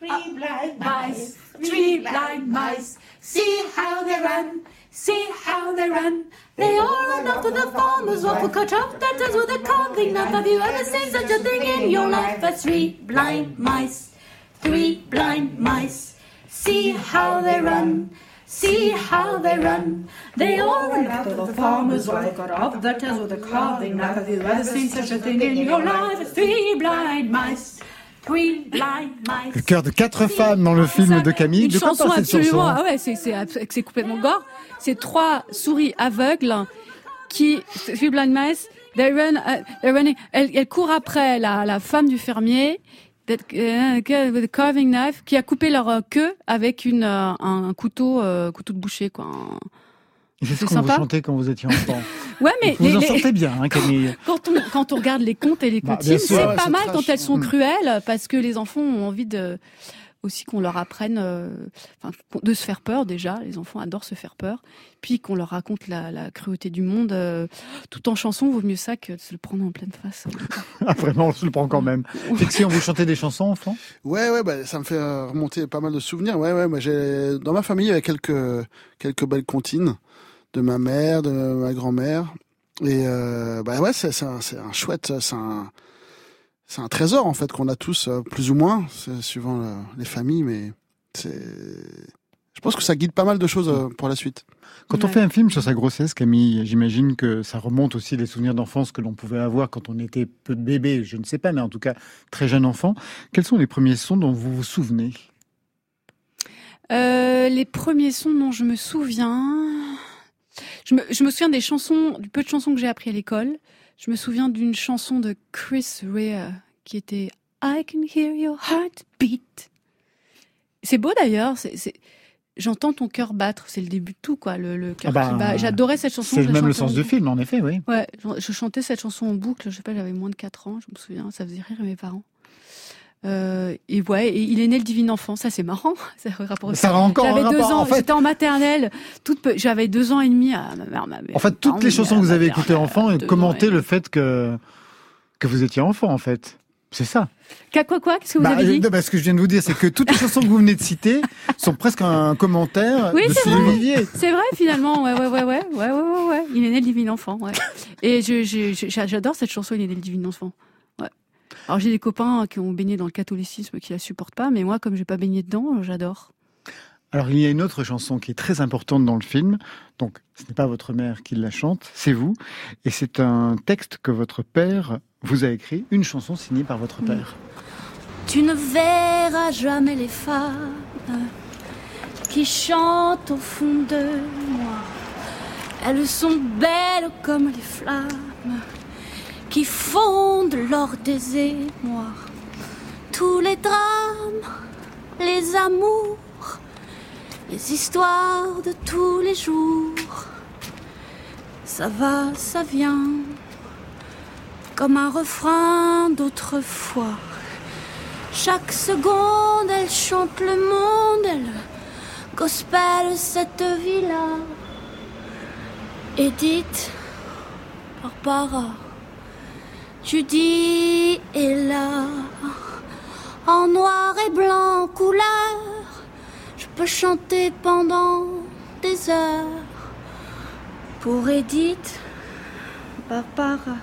Speaker 12: Three blind mice, three blind mice. See how they run, see how they run. They all run after the farmer's waffle cut off tatters with a carving knife. Have you ever seen such a thing in your life? A three blind mice, three blind mice. See how they run, See how they run. They all run after the farmer's wife. Got off their tails with a carving knife. Have you ever seen such a thing in your life? Three blind mice. Three blind mice.
Speaker 2: Le cœur de quatre femmes dans le film de Camille.
Speaker 3: Une
Speaker 2: De quoi
Speaker 3: chanson
Speaker 2: cette
Speaker 3: absolument.
Speaker 2: chanson
Speaker 3: Ah ouais, c'est c'est complètement gore. C'est trois souris aveugles qui three blind mice. They run, uh, they're running. Elles, elles courent après la, la femme du fermier. That, with a carving knife, qui a coupé leur euh, queue avec une euh, un, un couteau euh, couteau de boucher quoi. Un-
Speaker 2: C'est ce qu'on vous chantait quand vous étiez enfant.
Speaker 3: Ouais, mais
Speaker 2: vous
Speaker 3: les-
Speaker 2: en
Speaker 3: les-
Speaker 2: sortez bien, hein, Camille.
Speaker 3: quand on quand on regarde les contes et les
Speaker 2: Bah,
Speaker 3: comptines,
Speaker 2: sûr,
Speaker 3: c'est pas mal
Speaker 2: trash.
Speaker 3: quand elles sont
Speaker 2: Mm.
Speaker 3: cruelles parce que les enfants ont envie de aussi qu'on leur apprenne euh, enfin, de se faire peur déjà. Les enfants adorent se faire peur. Puis qu'on leur raconte la, la cruauté du monde euh, tout en chanson. Vaut mieux ça que de se le prendre en pleine face.
Speaker 2: Ah, vraiment, on se le prend quand même. Fixie, on vous chantait des chansons, enfant
Speaker 7: Ouais, ouais, bah, ça me fait remonter pas mal de souvenirs. Ouais, ouais, moi, j'ai, dans ma famille, il y avait quelques, quelques belles comptines de ma mère, de ma grand-mère. Et, euh, bah ouais, c'est, un, c'est un chouette, c'est un, c'est un trésor, en fait, qu'on a tous, euh, plus ou moins, suivant le- les familles, mais c'est, je pense que ça guide pas mal de choses euh, pour la suite.
Speaker 2: Quand on fait un film sur sa grossesse, Camille, j'imagine que ça remonte aussi les souvenirs d'enfance que l'on pouvait avoir quand on était peu de bébé, je ne sais pas, mais en tout cas très jeune enfant. Quels sont les premiers sons dont vous vous souvenez?
Speaker 3: Euh, les premiers sons dont je me souviens, je me, je me souviens des chansons, du peu de chansons que j'ai appris à l'école. Je me souviens d'une chanson de Chris Rea qui était I can hear your heart beat. C'est beau d'ailleurs. C'est, J'entends ton cœur battre. C'est le début de tout, quoi. Le, le cœur
Speaker 2: Ah bah,
Speaker 3: qui bat. J'adorais cette chanson.
Speaker 2: C'est même le sens
Speaker 3: en-
Speaker 2: du film, en effet, oui.
Speaker 3: Ouais, je, je chantais cette chanson en boucle. Je sais pas, j'avais moins de 4 ans, je me souviens. Ça faisait rire mes parents. Euh, et ouais, et il est né le divin enfant. Ça, c'est marrant. Ça, rapport-
Speaker 2: Ça encore
Speaker 3: J'avais deux
Speaker 2: rapport,
Speaker 3: ans.
Speaker 2: en fait.
Speaker 3: J'étais en maternelle. Toute J'avais deux ans et demi à ma mère. Ma mère
Speaker 2: En fait, toutes les chansons que vous avez écoutées enfant commentaient le fait que, que vous étiez enfant, en fait. C'est ça.
Speaker 3: Quoi, quoi, quoi Qu'est-ce que vous
Speaker 2: Bah,
Speaker 3: avez dit
Speaker 2: euh, bah, ce que je viens de vous dire, c'est que toutes les chansons que vous venez de citer sont presque un commentaire
Speaker 3: Oui,
Speaker 2: de
Speaker 3: c'est vrai. C'est vrai, finalement. Ouais, ouais, ouais, ouais, ouais, ouais, ouais, ouais. Il est né le divin enfant. Ouais. Et je, je- je- j'adore cette chanson. Il est né le divin enfant. Alors j'ai des copains qui ont baigné dans le catholicisme qui la supportent pas, mais moi, comme j'ai pas baigné dedans, j'adore.
Speaker 2: Alors, il y a une autre chanson qui est très importante dans le film. Donc, ce n'est pas votre mère qui la chante, c'est vous. Et c'est un texte que votre père vous a écrit, une chanson signée par votre père.
Speaker 8: Tu ne verras jamais les femmes qui chantent au fond de moi. Elles sont belles comme les flammes qui fondent lors des émois. Tous les drames, les amours, les histoires de tous les jours. Ça va, ça vient, comme un refrain d'autrefois. Chaque seconde, elle chante le monde, elle gospel cette vie-là. Edith, Barbara, Judy est là, en noir et blanc couleur. Je peux chanter pendant des heures pour Edith, Barbara,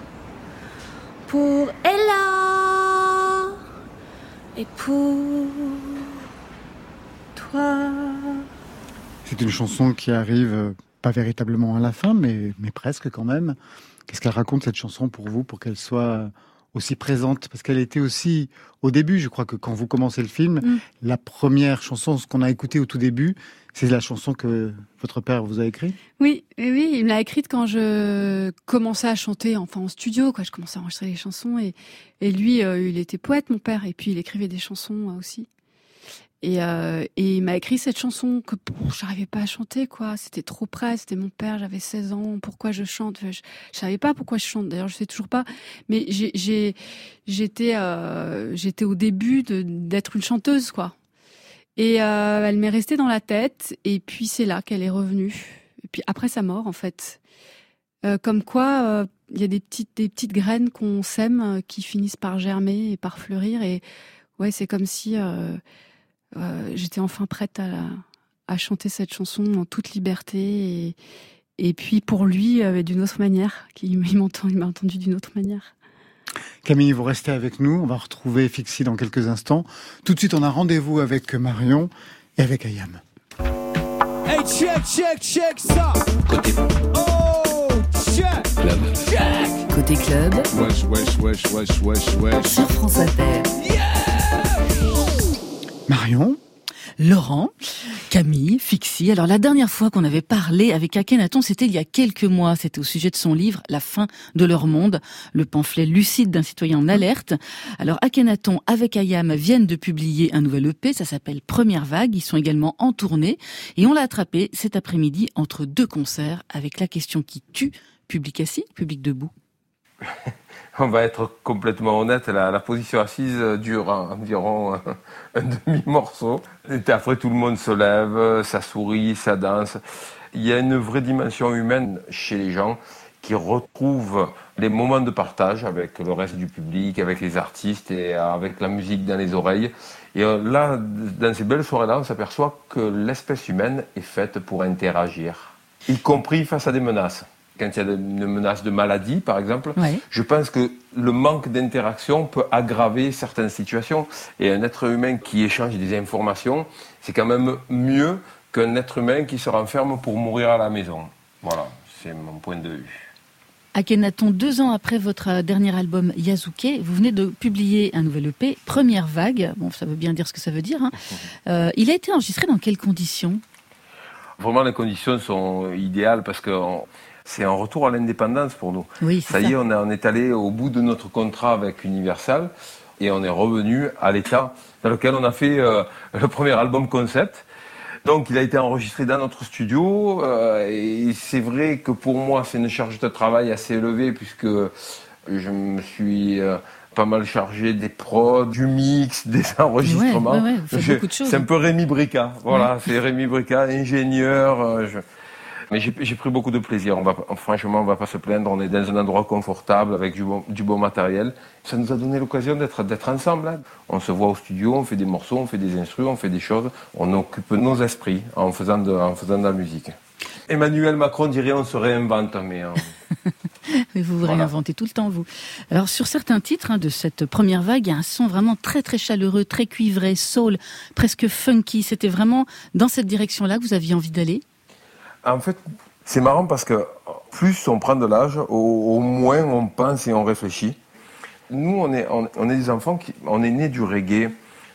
Speaker 8: pour Ella et pour toi.
Speaker 2: C'est une chanson qui arrive euh, pas véritablement à la fin, mais, mais presque quand même. Qu'est-ce qu'elle raconte cette chanson pour vous, pour qu'elle soit aussi présente? Parce qu'elle était aussi au début, je crois que quand vous commencez le film,
Speaker 3: Mm.
Speaker 2: la première chanson, ce qu'on a écouté au tout début, c'est la chanson que votre père vous a écrite?
Speaker 3: Oui, oui, oui, il me l'a écrite quand je commençais à chanter, enfin en studio, quoi. Je commençais à enregistrer les chansons et, et lui, euh, il était poète, mon père, et puis il écrivait des chansons euh, aussi. Et, euh, et il m'a écrit cette chanson que pff, j'arrivais pas à chanter, quoi. C'était trop près, c'était mon père, j'avais 16 ans. Pourquoi je chante? Je, je savais pas pourquoi je chante. D'ailleurs, je sais toujours pas. Mais euh, j'étais au début d'être une chanteuse, quoi. Et euh, elle m'est restée dans la tête. Et puis c'est là qu'elle est revenue. Et puis après sa mort, en fait. Comme quoi, il y a des petites, des petites graines qu'on sème qui finissent par germer et par fleurir. Et ouais, c'est comme si euh, j'étais enfin prête à, à chanter cette chanson en toute liberté. Et, et puis pour lui, euh, d'une autre manière. Il m'entend, il m'a entendu d'une autre manière.
Speaker 2: Camille, vous restez avec nous. On va retrouver Fixie dans quelques instants. Tout de suite, on a rendez-vous avec Marion et avec Ayam.
Speaker 13: Hey, check, check, check ça. Côté. Oh, check.
Speaker 10: Club.
Speaker 13: Check.
Speaker 4: Côté club,
Speaker 10: Wesh, wesh, wesh, wesh, wesh, wesh.
Speaker 4: sur France Inter.
Speaker 2: Marion
Speaker 14: Laurent, Camille, Fixie. Alors la dernière fois qu'on avait parlé avec Akhenaton, c'était il y a quelques mois. C'était au sujet de son livre La fin de leur monde, le pamphlet lucide d'un citoyen en alerte. Alors Akhenaton avec Ayam viennent de publier un nouvel EP, ça s'appelle Première Vague. Ils sont également en tournée et on l'a attrapé cet après-midi entre deux concerts avec la question qui tue, public assis, public debout.
Speaker 15: On va être complètement honnête, la, position assise dure environ un, un demi-morceau. Et après, tout le monde se lève, ça sourit, ça danse. Il y a une vraie dimension humaine chez les gens qui retrouvent les moments de partage avec le reste du public, avec les artistes et avec la musique dans les oreilles. Et euh, là, dans ces belles soirées-là, on s'aperçoit que l'espèce humaine est faite pour interagir, y compris face à des menaces quand il y a une menace de maladie, par exemple,
Speaker 14: Ouais.
Speaker 15: je pense que le manque d'interaction peut aggraver certaines situations. Et un être humain qui échange des informations, c'est quand même mieux qu'un être humain qui se renferme pour mourir à la maison. Voilà, c'est mon point de vue.
Speaker 14: Akhenaton, deux ans après votre euh, dernier album Yazuke, vous venez de publier un nouvel EP, Première Vague. Bon, ça veut bien dire ce que ça veut dire. hein. Euh, il a été enregistré dans quelles conditions?
Speaker 15: Vraiment, les conditions sont idéales parce que on- c'est un retour à l'indépendance pour nous.
Speaker 14: Oui,
Speaker 15: ça y est, on, est- on est allé au bout de notre contrat avec Universal et on est revenu à l'état dans lequel on a fait euh, le premier album concept. Donc, il a été enregistré dans notre studio euh, et c'est vrai que pour moi, c'est une charge de travail assez élevée puisque je me suis euh, pas mal chargé des prods, du mix, des enregistrements.
Speaker 14: ouais, ouais, de.
Speaker 15: C'est un peu Rémi Brica. Voilà, c'est Rémi Brica, ingénieur. je- Mais j'ai pris beaucoup de plaisir. On va, pas- franchement, on va pas se plaindre. On est dans un endroit confortable avec du bon, du bon matériel. Ça nous a donné l'occasion d'être ensemble. hein. On se voit au studio, on fait des morceaux, on fait des instrus, on fait des choses. On occupe nos esprits en faisant de, en faisant de la musique. Emmanuel Macron dirait on se réinvente, mais
Speaker 14: Mais vous vous réinventez tout le temps, vous. Alors, sur certains titres hein, de cette première vague, il y a un son vraiment très très chaleureux, très cuivré, soul, presque funky. C'était vraiment dans cette direction-là que vous aviez envie d'aller?
Speaker 15: En fait, c'est marrant parce que plus on prend de l'âge, au, au moins on pense et on réfléchit. Nous, on est, des enfants qui, on est nés du reggae,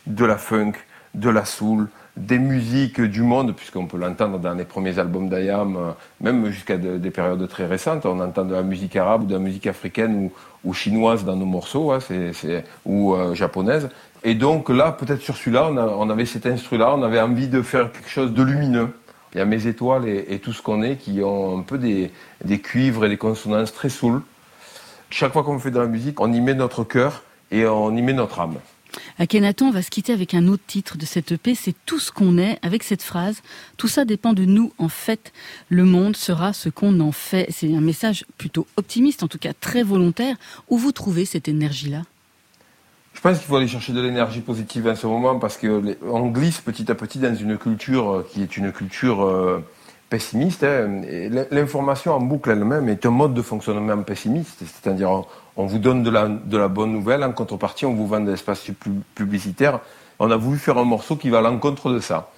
Speaker 15: de la funk, de la soul, des musiques du monde, puisqu'on peut l'entendre dans les premiers albums d'Ayam, euh, même jusqu'à de- des périodes très récentes. On entend de la musique arabe, ou de la musique africaine ou, chinoise dans nos morceaux, hein, ou euh, japonaise. Et donc là, peut-être sur celui-là, on, on avait cet instru-là, on avait envie de faire quelque chose de lumineux. Il y a mes étoiles et, tout ce qu'on est qui ont un peu des, des cuivres et des consonances très soul. Chaque fois qu'on fait de la musique, on y met notre cœur et on y met notre âme.
Speaker 14: Akhenaton va se quitter avec un autre titre de cette EP, c'est Tout ce qu'on est, avec cette phrase Tout ça dépend de nous, en fait. Le monde sera ce qu'on en fait. C'est un message plutôt optimiste, en tout cas très volontaire. Où vous trouvez cette énergie-là?
Speaker 15: Je pense qu'il faut aller chercher de l'énergie positive en ce moment parce qu'on glisse petit à petit dans une culture euh, qui est une culture euh, pessimiste. hein. L'information en boucle elle-même est un mode de fonctionnement pessimiste. C'est-à-dire, on, vous donne de la, de la bonne nouvelle, en contrepartie, on vous vend de l'espace pu- publicitaire. On a voulu faire un morceau qui va à l'encontre de ça.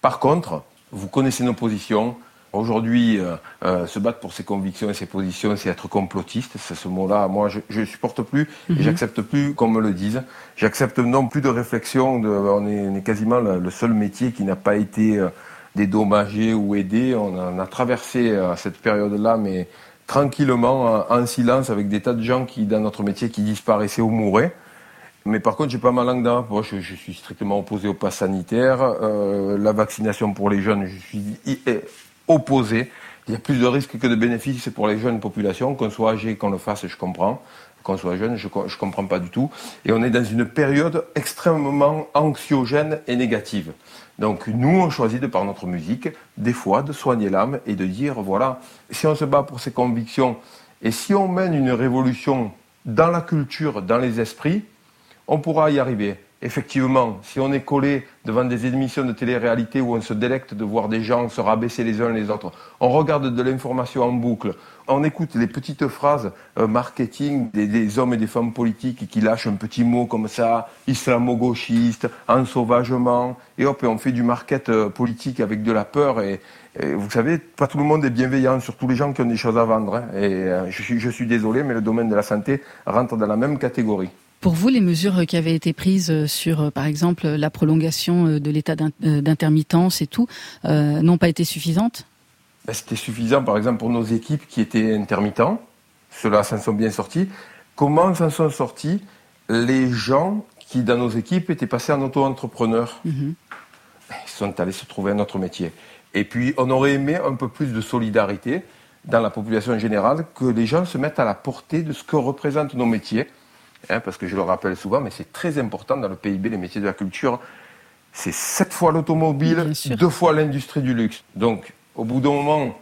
Speaker 15: Par contre, vous connaissez nos positions. Aujourd'hui, euh, euh, se battre pour ses convictions et ses positions, c'est être complotiste. C'est ce mot-là, moi, je, je supporte plus et
Speaker 16: Mhm.
Speaker 15: j'accepte plus qu'on me le dise. J'accepte non plus de réflexion. De, on, est, on est quasiment le, seul métier qui n'a pas été euh, dédommagé ou aidé. On a, traversé cette période-là, mais tranquillement, en, en silence, avec des tas de gens qui, dans notre métier, qui disparaissaient ou mouraient. Mais par contre, j'ai pas ma langue dans la poche. Je, je suis strictement opposé au pass sanitaire. Euh, la vaccination pour les jeunes, je suis opposé. Il y a plus de risques que de bénéfices pour les jeunes populations. Qu'on soit âgé, qu'on le fasse, je comprends. Qu'on soit jeune, je ne comprends pas du tout. Et on est dans une période extrêmement anxiogène et négative. Donc nous, on choisit de par notre musique, des fois, de soigner l'âme et de dire, voilà, si on se bat pour ses convictions et si on mène une révolution dans la culture, dans les esprits, on pourra y arriver. Effectivement, si on est collé devant des émissions de télé-réalité où on se délecte de voir des gens se rabaisser les uns les autres, on regarde de l'information en boucle, on écoute les petites phrases euh, marketing des, hommes et des femmes politiques qui lâchent un petit mot comme ça, islamo-gauchiste, ensauvagement, et hop, et on fait du market euh, politique avec de la peur. Et, et, vous savez, pas tout le monde est bienveillant, surtout les gens qui ont des choses à vendre. Hein. Et euh, je, suis, je suis désolé, mais le domaine de la santé rentre dans la même catégorie.
Speaker 14: Pour vous, les mesures qui avaient été prises sur, par exemple, la prolongation de l'état d'intermittence et tout, euh, n'ont pas été suffisantes?
Speaker 15: Ben, C'était suffisant, par exemple, pour nos équipes qui étaient intermittents. Ceux-là s'en sont bien sortis. Comment s'en sont sortis les gens qui, dans nos équipes, étaient passés en auto-entrepreneur? Mm -hmm. Ils sont allés se trouver un autre métier. Et puis, on aurait aimé un peu plus de solidarité dans la population générale, que les gens se mettent à la portée de ce que représentent nos métiers hein, parce que je le rappelle souvent, mais c'est très important dans le PIB, les métiers de la culture. C'est sept fois l'automobile, deux fois l'industrie du luxe. Donc, au bout d'un moment,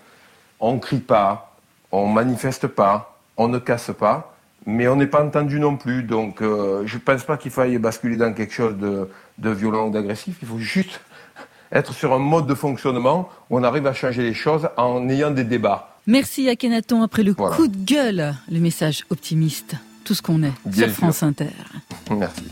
Speaker 15: on ne crie pas, on ne manifeste pas, on ne casse pas, mais on n'est pas entendu non plus. Donc, euh, je ne pense pas qu'il faille basculer dans quelque chose de, de violent ou d'agressif. Il faut juste être sur un mode de fonctionnement où on arrive à changer les choses en ayant des débats.
Speaker 14: Merci à Kenaton. Après le voilà. coup de gueule, le message optimiste tout ce qu'on est Bien sur France sûr. Inter.
Speaker 15: Merci.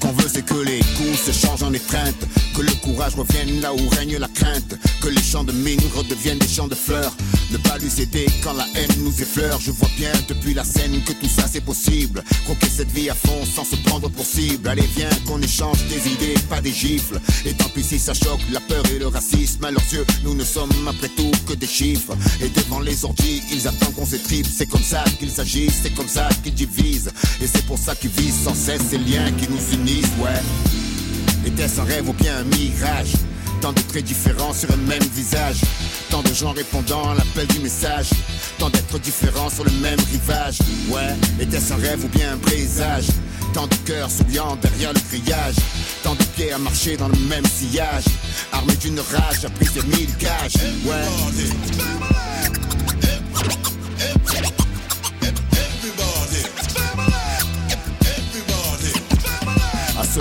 Speaker 16: Qu'on veut, c'est que les coups se changent en étreinte, que le courage revienne là où règne la crainte, que les champs de mine redeviennent des champs de fleurs. Ne pas lui céder quand la haine nous effleure. Je vois bien depuis la scène que tout ça c'est possible. Croquer cette vie à fond sans se prendre pour cible. Allez, viens qu'on échange des idées, pas des gifles. Et tant pis si ça choque la peur et le racisme. À leurs yeux, nous ne sommes après tout que des chiffres. Et devant les orgies, ils attendent qu'on s'étripe. C'est comme ça qu'ils s'agissent, c'est comme ça qu'ils divisent. Et c'est pour ça qu'ils visent sans cesse ces liens qui nous unissent ouais. Était-ce un rêve ou bien un mirage Tant de traits différents sur un même visage. Tant de gens répondant à l'appel du message. Tant d'êtres différents sur le même rivage. Ouais, était-ce un rêve ou bien un présage Tant de cœurs souriant derrière le grillage. Tant de pieds à marcher dans le même sillage. Armé d'une rage, a pris ses mille gages. Ouais.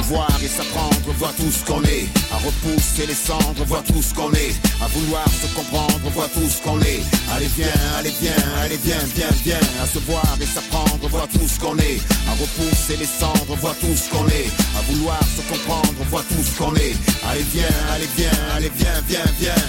Speaker 16: Voir et s'apprendre, voir tout ce qu'on est. À repousser les cendres, voir tout ce qu'on est. À vouloir se comprendre, voir tout ce qu'on est. Allez viens, allez viens, allez viens, viens, viens. À se voir et s'apprendre, voir tout ce qu'on est. À repousser les cendres, voir tout ce qu'on est. À vouloir se comprendre, voir tout ce qu'on est. Allez viens, allez viens, allez viens, viens, viens.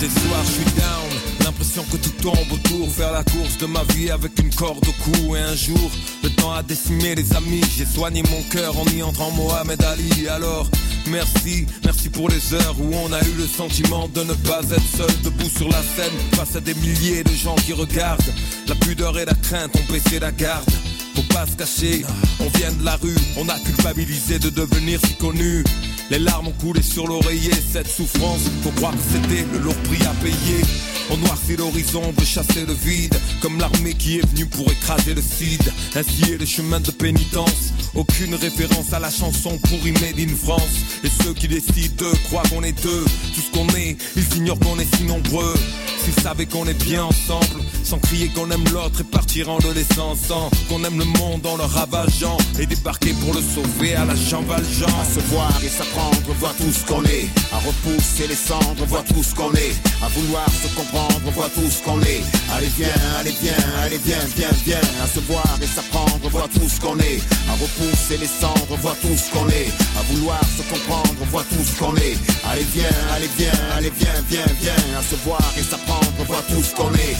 Speaker 13: Des soirs je suis down L'impression que tout tombe autour Faire la course de ma vie avec une corde au cou. Et un jour, le temps a décimé les amis J'ai soigné mon cœur en y entrant Mohamed Ali. Alors, merci, merci pour les heures Où on a eu le sentiment de ne pas être seul Debout sur la scène, face à des milliers de gens qui regardent La pudeur et la crainte ont baissé la garde. Faut pas se cacher, on vient de la rue, on a culpabilisé de devenir si connu. Les larmes ont coulé sur l'oreiller, cette souffrance, faut croire que c'était le lourd prix à payer. On noircit l'horizon, on veut chasser le vide, comme l'armée qui est venue pour écraser le cid. Ainsi est le chemin de pénitence, aucune référence à la chanson pour Made in France. Et ceux qui décident de croient qu'on est deux, tout ce qu'on est, ils ignorent qu'on est si nombreux. S'ils savaient qu'on est bien ensemble, sans crier qu'on aime l'autre et partir en le laissant sans qu'on aime le monde en le ravageant et débarquer pour le sauver à la Jean Valjean.
Speaker 16: À se voir et s'apprendre, voir tout ce qu'on est. À repousser les cendres, voir tout ce qu'on est. À vouloir se comprendre, voir tout ce qu'on est. Allez viens, allez viens, allez viens, viens, viens. À se voir et s'apprendre, voir tout ce qu'on est. À repousser les cendres, voir tout ce qu'on est. À vouloir se comprendre, voir tout ce qu'on est. Allez viens, allez viens, allez viens, viens, viens. À se voir et s'apprendre, voir tout ce qu'on est.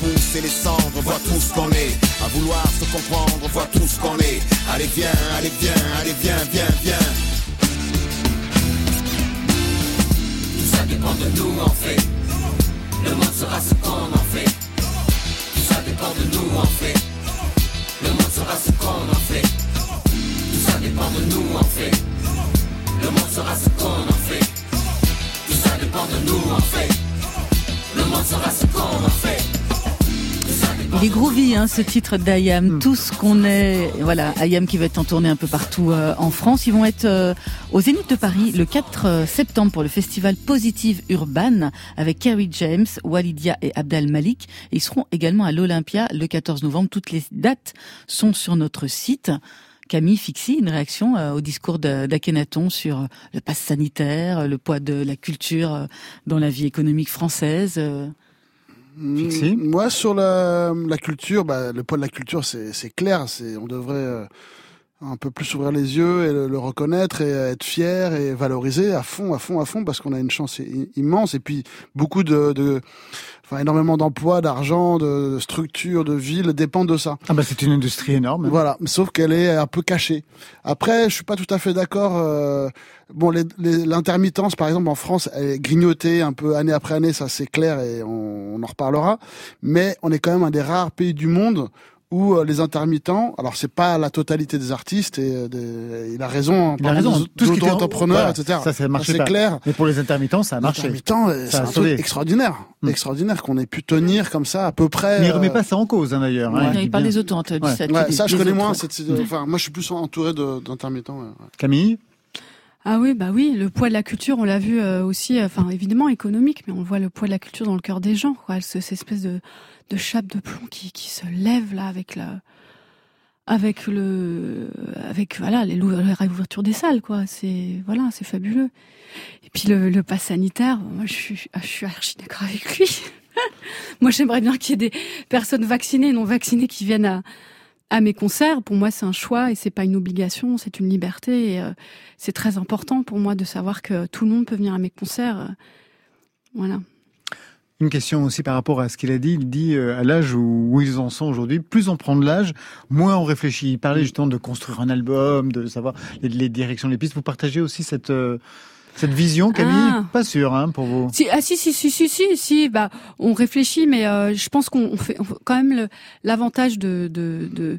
Speaker 16: repousser les cendres, voir tout ce qu'on est. À vouloir se comprendre, voir tout ce qu'on est. Allez viens, allez viens, allez viens, viens, viens.
Speaker 17: Tout ça dépend de nous en fait. Le monde sera ce qu'on en fait. Tout ça dépend de nous en fait. Le monde sera ce qu'on en fait. Tout ça dépend de nous en fait. Le monde sera ce qu'on en fait. Tout ça dépend de nous en fait. Le monde sera ce qu'on en fait.
Speaker 14: Il est groovy, hein, ce titre d'Ayam. Tout ce qu'on est, voilà, Ayam qui va être en tournée un peu partout euh, en France. Ils vont être euh, au Zénith de Paris le 4 euh, septembre pour le festival Positive Urban avec Kerry James, Walidia et Abdel Malik. ils seront également à l'Olympia le 14 novembre. Toutes les dates sont sur notre site. Camille Fixi, une réaction euh, au discours d'Akhenaton sur euh, le pass sanitaire, le poids de la culture dans la vie économique française.
Speaker 7: Mm, Moi, sur la, la culture, bah, le poids de la culture, c'est clair. C'est on devrait euh, un peu plus ouvrir les yeux et le, le reconnaître et être fier et valoriser à fond, à fond, à fond, parce qu'on a une chance immense et puis beaucoup de, de enfin énormément d'emplois, d'argent, de, structures, de villes dépendent de ça.
Speaker 2: Ah bah c'est une industrie énorme.
Speaker 7: Voilà, sauf qu'elle est un peu cachée. Après, je suis pas tout à fait d'accord. euh, bon, l'intermittence, par exemple, en France, elle est grignotée un peu année après année, ça c'est clair et on, on en reparlera. Mais on est quand même un des rares pays du monde où euh, les intermittents, alors c'est pas la totalité des artistes et euh, des- il a raison,
Speaker 2: Il a raison. Tout ce qui était
Speaker 7: entrepreneurs,
Speaker 2: voilà,
Speaker 7: etc.
Speaker 2: Ça, ça marchait
Speaker 7: c'est clair.
Speaker 2: Mais pour les intermittents, ça a
Speaker 7: Les
Speaker 2: marché.
Speaker 7: intermittents, euh, c'est
Speaker 2: Ça
Speaker 7: truc extraordinaire,
Speaker 2: Hmm.
Speaker 7: extraordinaire qu'on ait pu tenir comme ça à peu près.
Speaker 2: Mais il remet
Speaker 7: euh,
Speaker 2: pas ça en cause, hein, d'ailleurs. hein,
Speaker 14: Ouais, il parle
Speaker 2: bien.
Speaker 14: des auto
Speaker 2: Ouais.
Speaker 7: Ouais, ça, je connais
Speaker 14: autres.
Speaker 7: moins. cette- cette- enfin, moi, je suis plus entouré d'intermittents. ouais, ouais.
Speaker 2: Camille?
Speaker 3: Ah oui, bah oui, le poids de la culture, on l'a vu aussi, enfin évidemment économique, mais on voit le poids de la culture dans le cœur des gens, quoi. Ce- Cette espèce de, de chape de plomb qui, qui se lève là avec la, avec le, avec voilà les la réouverture des salles, quoi. C'est voilà, c'est fabuleux. Et puis le, le pass sanitaire, moi je suis, ah, je suis archi d'accord avec lui. moi j'aimerais bien qu'il y ait des personnes vaccinées et non vaccinées qui viennent à à mes concerts, pour moi, c'est un choix et c'est pas une obligation, c'est une liberté. Et euh, c'est très important pour moi de savoir que tout le monde peut venir à mes concerts. euh, voilà.
Speaker 2: Une question aussi par rapport à ce qu'il a dit. Il dit euh, à l'âge où, où ils en sont aujourd'hui, plus on prend de l'âge, moins on réfléchit. Il parlait justement de construire un album, de savoir les, les directions, les pistes. Vous partagez aussi cette euh, cette vision, Camille
Speaker 3: Ah.
Speaker 2: Pas sûr, hein, pour vous.
Speaker 3: Si, ah si si si si si si bah on réfléchit mais euh, je pense qu'on on fait on fait quand même le- l'avantage de de, de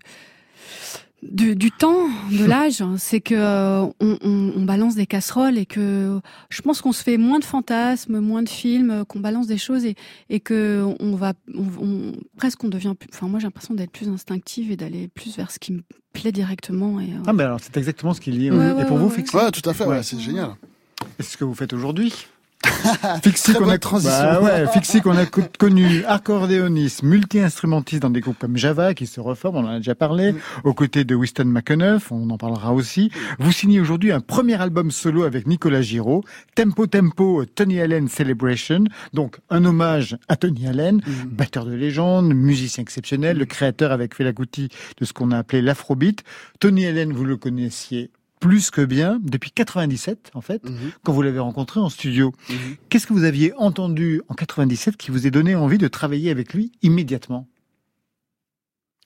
Speaker 3: du, du temps, de l'âge, c'est que euh, on, on- on balance des casseroles et que je pense qu'on se fait moins de fantasmes, moins de films, euh, qu'on balance des choses et, et que on va on, on- presque on devient plus. Enfin moi j'ai l'impression d'être plus instinctive et d'aller plus vers ce qui me plaît directement et euh,
Speaker 2: Ah ben alors c'est exactement ce qu'il dit.
Speaker 3: Ouais,
Speaker 2: Et
Speaker 3: ouais,
Speaker 2: pour
Speaker 3: ouais,
Speaker 2: vous,
Speaker 3: ouais.
Speaker 2: Fixi
Speaker 7: Ouais, tout à fait, ouais,
Speaker 2: Ouais.
Speaker 7: c'est génial.
Speaker 2: Et c'est ce que vous faites aujourd'hui Fixi
Speaker 7: Très
Speaker 2: qu'on a. Bah ouais, Fixi qu'on a co- connu accordéoniste, multi-instrumentiste dans des groupes comme Java qui se reforme, on en a déjà parlé, aux côtés de Winston McAnuff, on en parlera aussi. Vous signez aujourd'hui un premier album solo avec Nicolas Giraud, Tempo Tempo Tony Allen Celebration, donc un hommage à Tony Allen, batteur de légende, musicien exceptionnel, le créateur avec Fela Kuti de ce qu'on a appelé l'afrobeat. Tony Allen, vous le connaissiez plus que bien depuis 97 en fait, quand vous l'avez rencontré en studio. Qu'est-ce que vous aviez entendu en 97 qui vous a donné envie de travailler avec lui immédiatement?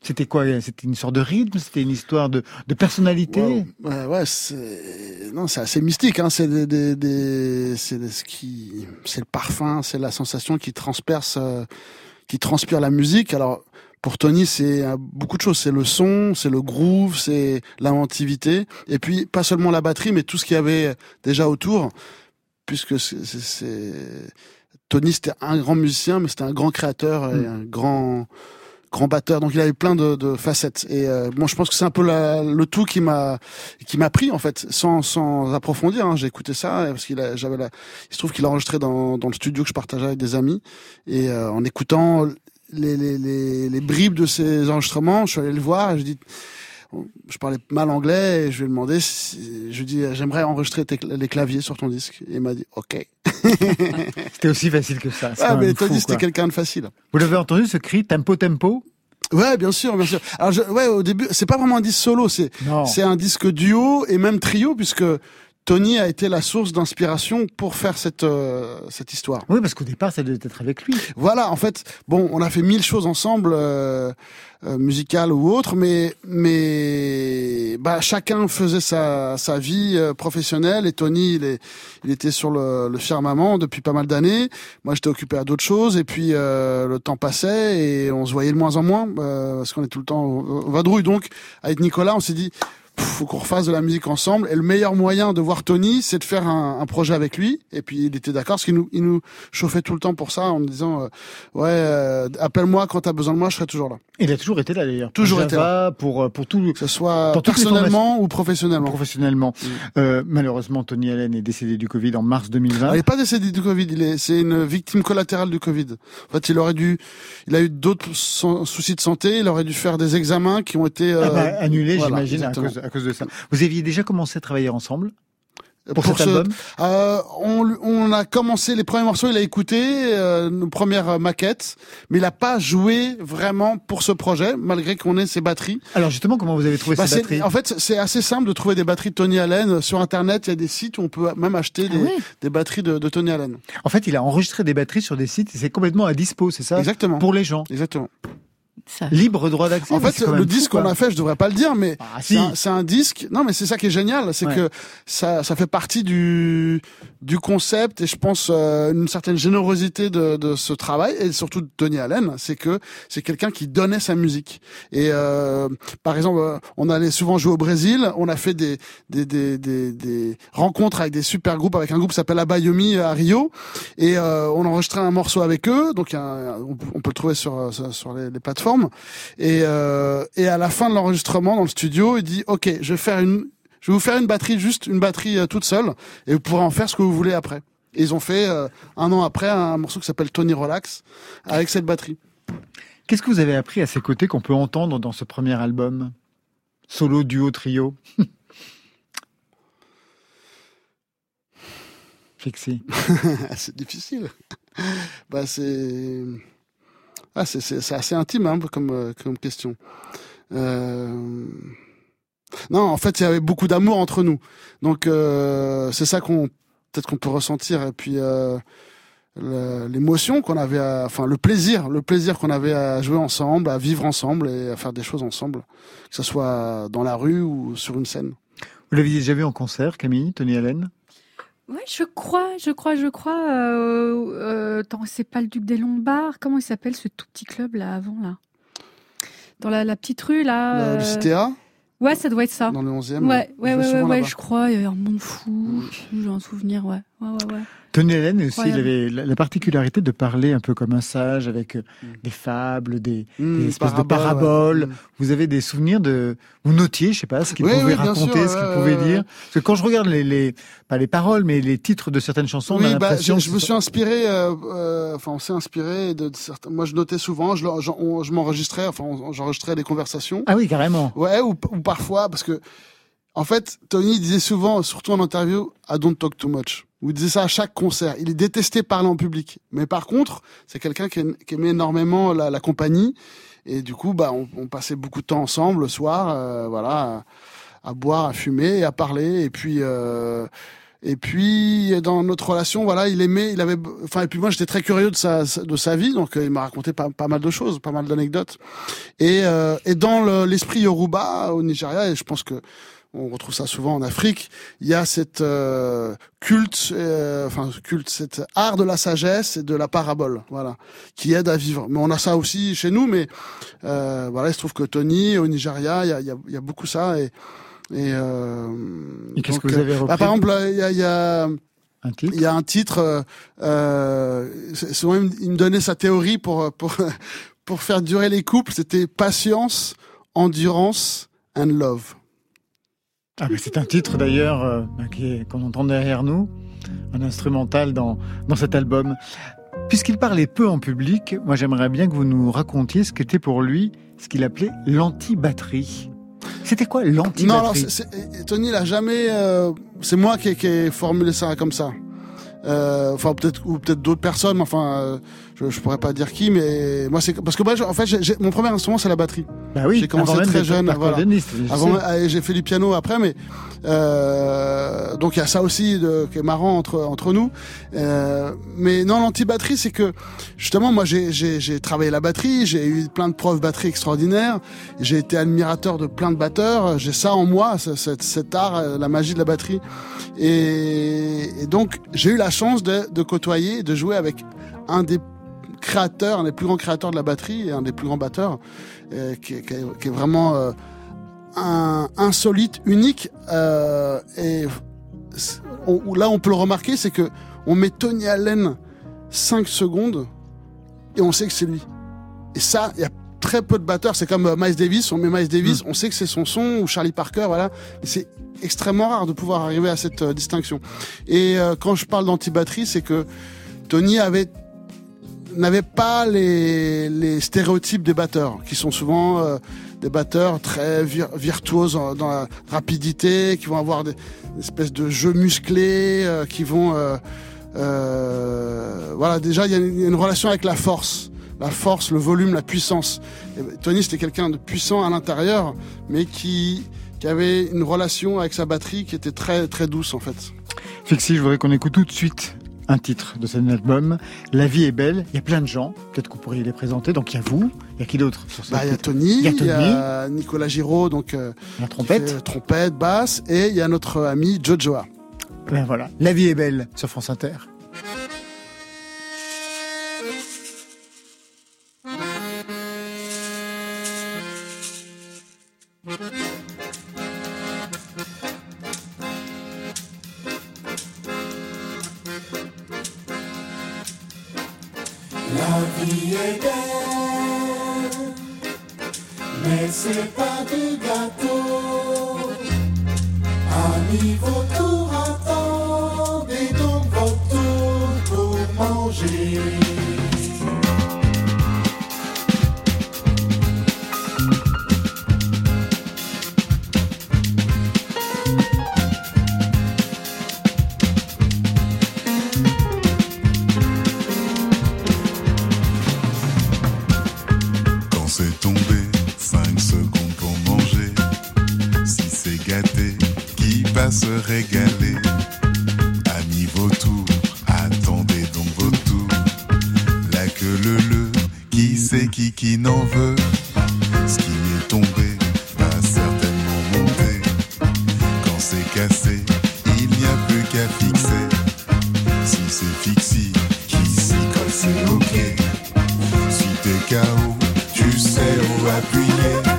Speaker 2: C'était quoi? C'était une sorte de rythme? C'était une histoire de, de personnalité?
Speaker 7: Wow. Ouais, ouais, c'est non, c'est assez mystique. Hein. C'est des, des, des- c'est ce qui, c'est le parfum, c'est la sensation qui transperce, euh, qui transpire la musique. Alors pour Tony, c'est euh, beaucoup de choses. C'est le son, c'est le groove, c'est l'inventivité, et puis pas seulement la batterie, mais tout ce qu'il y avait déjà autour, puisque c'est, Tony c'était un grand musicien, mais c'était un grand créateur et un grand grand batteur, donc il avait plein de, de facettes. Et euh, moi, je pense que c'est un peu la- le tout qui m'a qui m'a pris en fait, sans sans approfondir. Hein. J'ai écouté ça parce qu'il a- j'avais la, il se trouve qu'il a enregistré dans dans le studio que je partageais avec des amis et euh, en écoutant les, les les les bribes de ces enregistrements, je suis allé le voir et je dis je parlais mal anglais et je lui ai demandé si, je lui ai dit j'aimerais enregistrer tes les claviers sur ton disque. Et il m'a dit ok.
Speaker 2: C'était aussi facile que ça.
Speaker 7: ah mais Tony
Speaker 2: fou,
Speaker 7: c'était quelqu'un de facile.
Speaker 2: Vous l'avez entendu ce cri tempo tempo?
Speaker 7: Ouais, bien sûr, bien sûr. Alors, je, ouais, au début, c'est pas vraiment un disque solo, c'est c'est un disque duo et même trio puisque Tony a été la source d'inspiration pour faire cette euh, cette histoire.
Speaker 2: Oui, parce qu'au départ, ça devait être avec lui.
Speaker 7: Voilà, en fait, bon, on a fait mille choses ensemble, euh, euh, musicales ou autres, mais mais bah chacun faisait sa sa vie euh, professionnelle et Tony il est il était sur le, le firmament depuis pas mal d'années. Moi, j'étais occupé à d'autres choses et puis euh, le temps passait et on se voyait de moins en moins euh, parce qu'on est tout le temps vadrouille. Donc, avec Nicolas, on s'est dit faut qu'on refasse de la musique ensemble. Et le meilleur moyen de voir Tony, c'est de faire un, un projet avec lui. Et puis il était d'accord, parce qu'il nous, il nous chauffait tout le temps pour ça, en me disant euh, ouais, euh, appelle-moi quand t'as besoin de moi, je serai toujours là.
Speaker 2: Il a toujours été là d'ailleurs.
Speaker 7: Toujours
Speaker 2: Java,
Speaker 7: été là.
Speaker 2: Pour euh, pour tout.
Speaker 7: Que ce soit personnellement ou professionnellement.
Speaker 2: Professionnellement. Euh, malheureusement, Tony Allen est décédé du Covid en mars 2020.
Speaker 7: Il n'est pas décédé du Covid, il est, c'est une victime collatérale du Covid. En fait, il aurait dû, il a eu d'autres sou- soucis de santé, il aurait dû faire des examens qui ont été
Speaker 2: Ah bah,
Speaker 7: euh,
Speaker 2: annulé,
Speaker 7: voilà,
Speaker 2: j'imagine, à
Speaker 7: exactement.
Speaker 2: cause, à cause de ça. Vous aviez déjà commencé à travailler ensemble pour, cet
Speaker 7: ce-
Speaker 2: album?
Speaker 7: Euh, on, on a commencé les premiers morceaux, il a écouté euh, nos premières maquettes, mais il a pas joué vraiment pour ce projet, malgré qu'on ait ses batteries.
Speaker 2: Alors justement, comment vous avez trouvé
Speaker 7: Bah,
Speaker 2: ces batteries?
Speaker 7: En fait, c'est assez simple de trouver des batteries de Tony Allen sur Internet. Il y a des sites où on peut même acheter des,
Speaker 2: ouais
Speaker 7: des batteries de, de Tony Allen.
Speaker 2: En fait, il a enregistré des batteries sur des sites et c'est complètement à dispo, c'est ça?
Speaker 7: Exactement.
Speaker 2: Pour les gens.
Speaker 7: Exactement.
Speaker 2: Libre droit d'accès.
Speaker 7: En
Speaker 2: mais
Speaker 7: fait, le disque qu'on a fait, je devrais pas le dire, mais
Speaker 2: si.
Speaker 7: c'est un, disque. Non, mais c'est ça qui est génial, c'est
Speaker 2: Ouais.
Speaker 7: que ça, ça fait partie du du concept et je pense euh, une certaine générosité de, de ce travail et surtout de Tony Allen, c'est que c'est quelqu'un qui donnait sa musique. Et euh, par exemple, euh, on allait souvent jouer au Brésil, on a fait des des des des, des rencontres avec des super groupes, avec un groupe qui s'appelle Abayomi à Rio, et euh, on enregistrait un morceau avec eux, donc un- on, on peut le trouver sur euh, sur sur les, les plateformes. Et euh, et à la fin de l'enregistrement dans le studio, il dit OK, je vais faire une je vais vous faire une batterie juste une batterie euh, toute seule et vous pourrez en faire ce que vous voulez après. Et ils ont fait euh, un an après un morceau qui s'appelle Tony Relax avec cette batterie.
Speaker 2: Qu'est-ce que vous avez appris à ses côtés qu'on peut entendre dans ce premier album? Solo, duo, trio? Fixé.
Speaker 7: c'est difficile. bah c'est ah c'est assez intime hein, comme euh, comme question. Euh... Non, en fait, il y avait beaucoup d'amour entre nous. Donc euh, c'est ça qu'on peut-être qu'on peut ressentir et puis l'émotion qu'on avait à, enfin le plaisir, le plaisir qu'on avait à jouer ensemble, à vivre ensemble et à faire des choses ensemble, que ce soit dans la rue ou sur une scène.
Speaker 2: Vous l'aviez déjà vu en concert, Camille, Tony Allen?
Speaker 3: Ouais, je crois, je crois, je crois. Euh, euh, attends, c'est pas le Duc des Lombards. Comment il s'appelle ce tout petit club là avant là? Dans la, la petite rue là.
Speaker 7: Le-
Speaker 3: euh,
Speaker 7: le CTA
Speaker 3: Ouais, ça doit être ça.
Speaker 7: dans le 11e.
Speaker 3: Ouais, ouais, ouais, ouais, je crois. Il y avait un monde fou. J'ai un souvenir, ouais. Ouais, ouais, ouais.
Speaker 2: Tony Allen aussi, il avait la, la particularité de parler un peu comme un sage, avec euh, des fables, des,
Speaker 7: Mm,
Speaker 2: des espèces de
Speaker 7: paraboles,
Speaker 2: paraboles.
Speaker 7: ouais. Mm.
Speaker 2: Vous avez des souvenirs de... Vous notiez, je sais pas, ce qu'il
Speaker 7: Oui,
Speaker 2: pouvait
Speaker 7: oui,
Speaker 2: raconter,
Speaker 7: sûr,
Speaker 2: ce qu'il pouvait dire? Parce que quand je regarde les, les... pas les paroles, mais les titres de certaines chansons, on a
Speaker 7: Oui, bah,
Speaker 2: l'impression...
Speaker 7: je, me suis inspiré, euh, euh, enfin, on s'est inspiré de, de certains. Moi, je notais souvent, je, on- m'enregistrais, enfin, j'enregistrais des conversations.
Speaker 2: Ah oui, carrément.
Speaker 7: Ouais, ou, ou parfois, parce que, en fait, Tony disait souvent, surtout en interview, I don't talk too much. Ou il disait ça à chaque concert. Il est détesté parler en public. Mais par contre, c'est quelqu'un qui, aimait énormément la, compagnie. Et du coup, bah, on, passait beaucoup de temps ensemble le soir, euh, voilà, à, boire, à fumer, à parler. Et puis, euh, et puis dans notre relation, voilà, il aimait, il avait, enfin, et puis moi j'étais très curieux de sa de sa vie, donc euh, il m'a raconté pas, pas mal de choses, pas mal d'anecdotes. Et euh, et dans le- l'esprit Yoruba au Nigeria, et je pense que on retrouve ça souvent en Afrique, il y a cette euh, culte, euh, enfin culte, cet art de la sagesse et de la parabole, voilà, qui aide à vivre. Mais on a ça aussi chez nous, mais euh, voilà, il se trouve que Tony au Nigeria, il y a, y a, y a beaucoup ça et et, euh,
Speaker 2: Et qu'est-ce que vous avez
Speaker 7: euh,
Speaker 2: repris?
Speaker 7: bah, Par exemple, il y a, y a
Speaker 2: Un titre?
Speaker 7: il y a un titre. Euh, euh, souvent, il me- il me donnait sa théorie pour pour pour faire durer les couples. C'était patience, endurance and love.
Speaker 2: Ah, c'est un titre d'ailleurs euh, est- qu'on entend derrière nous, un instrumental dans, dans cet album. Puisqu'il parlait peu en public, moi j'aimerais bien que vous nous racontiez ce qu'était pour lui ce qu'il appelait l'anti-batterie. C'était quoi
Speaker 7: Non, alors
Speaker 2: l'anti-batterie
Speaker 7: c'est- c'est- Tony, il a jamais. euh, c'est moi qui, qui ai formulé ça comme ça. Euh, enfin peut-être peut-être d'autres personnes. mais Enfin, je, je pourrais pas dire qui, mais moi c'est parce que moi, je- en fait, j'ai- j'ai- mon premier instrument c'est la batterie.
Speaker 2: Bah oui,
Speaker 7: j'ai commencé très jeune. Voilà. Avant, euh, j'ai fait du piano après, mais euh, donc il y a ça aussi de, qui est marrant entre entre nous. Euh, mais non, l'anti-batterie, c'est que justement, moi, j'ai travaillé la batterie, j'ai eu plein de profs batterie extraordinaires, j'ai été admirateur de plein de batteurs, j'ai ça en moi, ce- cet, cet art, euh, la magie de la batterie. Et, et donc, j'ai eu la chance de, de côtoyer, de jouer avec un des créateurs, un des plus grands créateurs de la batterie et un des plus grands batteurs, qui, est- qui est- qui est vraiment euh, un, insolite, unique. euh, et on- là, on peut le remarquer, c'est que on met Tony Allen 5 secondes et on sait que c'est lui. Et ça, il y a très peu de batteurs. C'est comme euh, Miles Davis. On met Miles Davis, on sait que c'est son son ou Charlie Parker, voilà. C'est extrêmement rare de pouvoir arriver à cette euh, distinction. Et euh, quand je parle d'anti-batterie, c'est que Tony avait n'avait pas les, les stéréotypes des batteurs, qui sont souvent euh, des batteurs très vir- virtuoses dans la rapidité, qui vont avoir des, espèces de jeux musclés, euh, qui vont... euh, euh, voilà, déjà, il y a une relation avec la force. La force, le volume, la puissance. Et Tony, c'était quelqu'un de puissant à l'intérieur, mais qui, qui avait une relation avec sa batterie qui était très, très douce, en fait.
Speaker 2: Fixie, je voudrais qu'on écoute tout de suite un titre de cet album. La vie est belle. Il y a plein de gens. Peut-être que vous pourriez les présenter. Donc il y a vous. Il y a qui d'autre sur
Speaker 7: Bah, il y a Tony,
Speaker 2: Il y a Tony.
Speaker 7: Nicolas Giraud, donc euh,
Speaker 2: La trompette.
Speaker 7: fait trompette, basse, et il y a notre ami Jojoa.
Speaker 2: Ben voilà. La vie est belle sur France Inter.
Speaker 18: Où appuyer.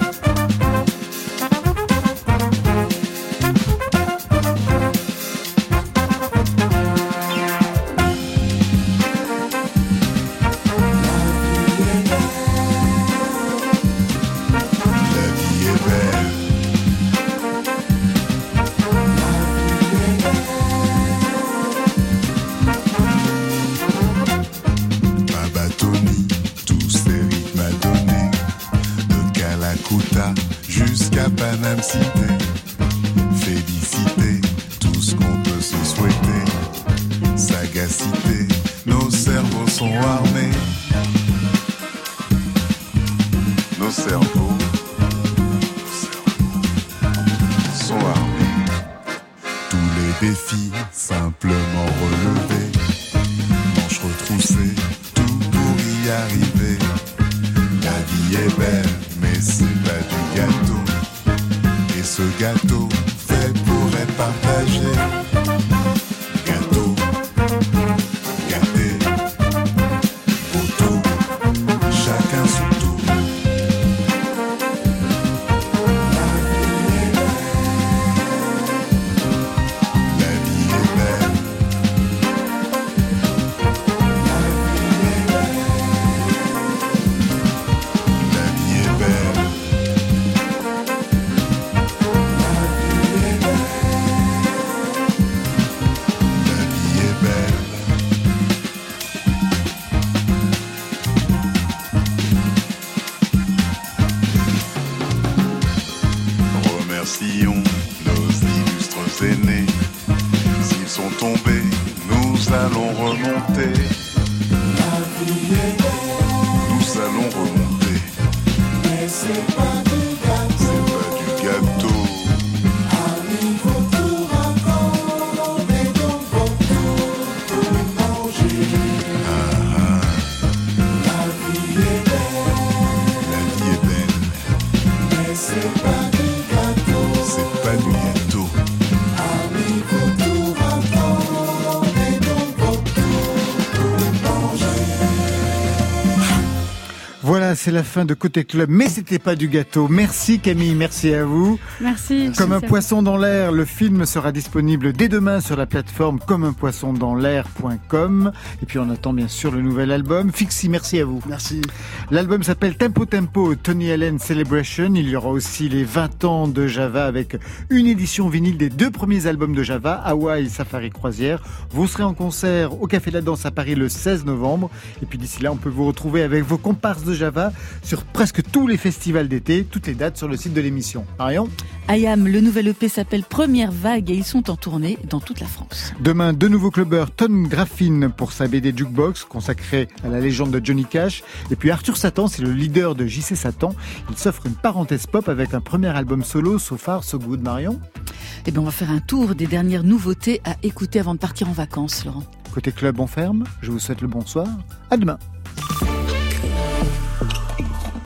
Speaker 18: Remonter.
Speaker 6: C'est la
Speaker 2: fin de Côté Club, mais c'était pas du gâteau. Merci Camille, merci à vous.
Speaker 3: Merci.
Speaker 2: Comme un poisson dans l'air, le film sera disponible dès demain sur la plateforme comme un poisson dans l'air.com. Et puis on attend bien sûr le nouvel album. Fixie, merci à vous.
Speaker 7: Merci.
Speaker 2: L'album s'appelle Tempo Tempo Tony Allen Celebration. Il y aura aussi les 20 ans de Java avec une édition vinyle des deux premiers albums de Java, Hawaii Safari Croisière. Vous serez en concert au Café de la Danse à Paris le 16 novembre. Et puis d'ici là, on peut vous retrouver avec vos comparses de Java sur presque tous les festivals d'été. Toutes les dates sur le site de l'émission. Marion
Speaker 14: Ayam, le nouvel EP s'appelle Première Vague et ils sont en tournée dans toute la France.
Speaker 2: Demain, deux nouveaux clubbeurs, Ton Graffin pour sa BD Jukebox, consacrée à la légende de Johnny Cash. Et puis Arthur Satan, c'est le leader de JC Satan. Il s'offre une parenthèse pop avec un premier album solo, So Far, So Good, Marion.
Speaker 14: Eh bien, on va faire un tour des dernières nouveautés à écouter avant de partir en vacances, Laurent.
Speaker 2: Côté club, on ferme. Je vous souhaite le bonsoir. À demain.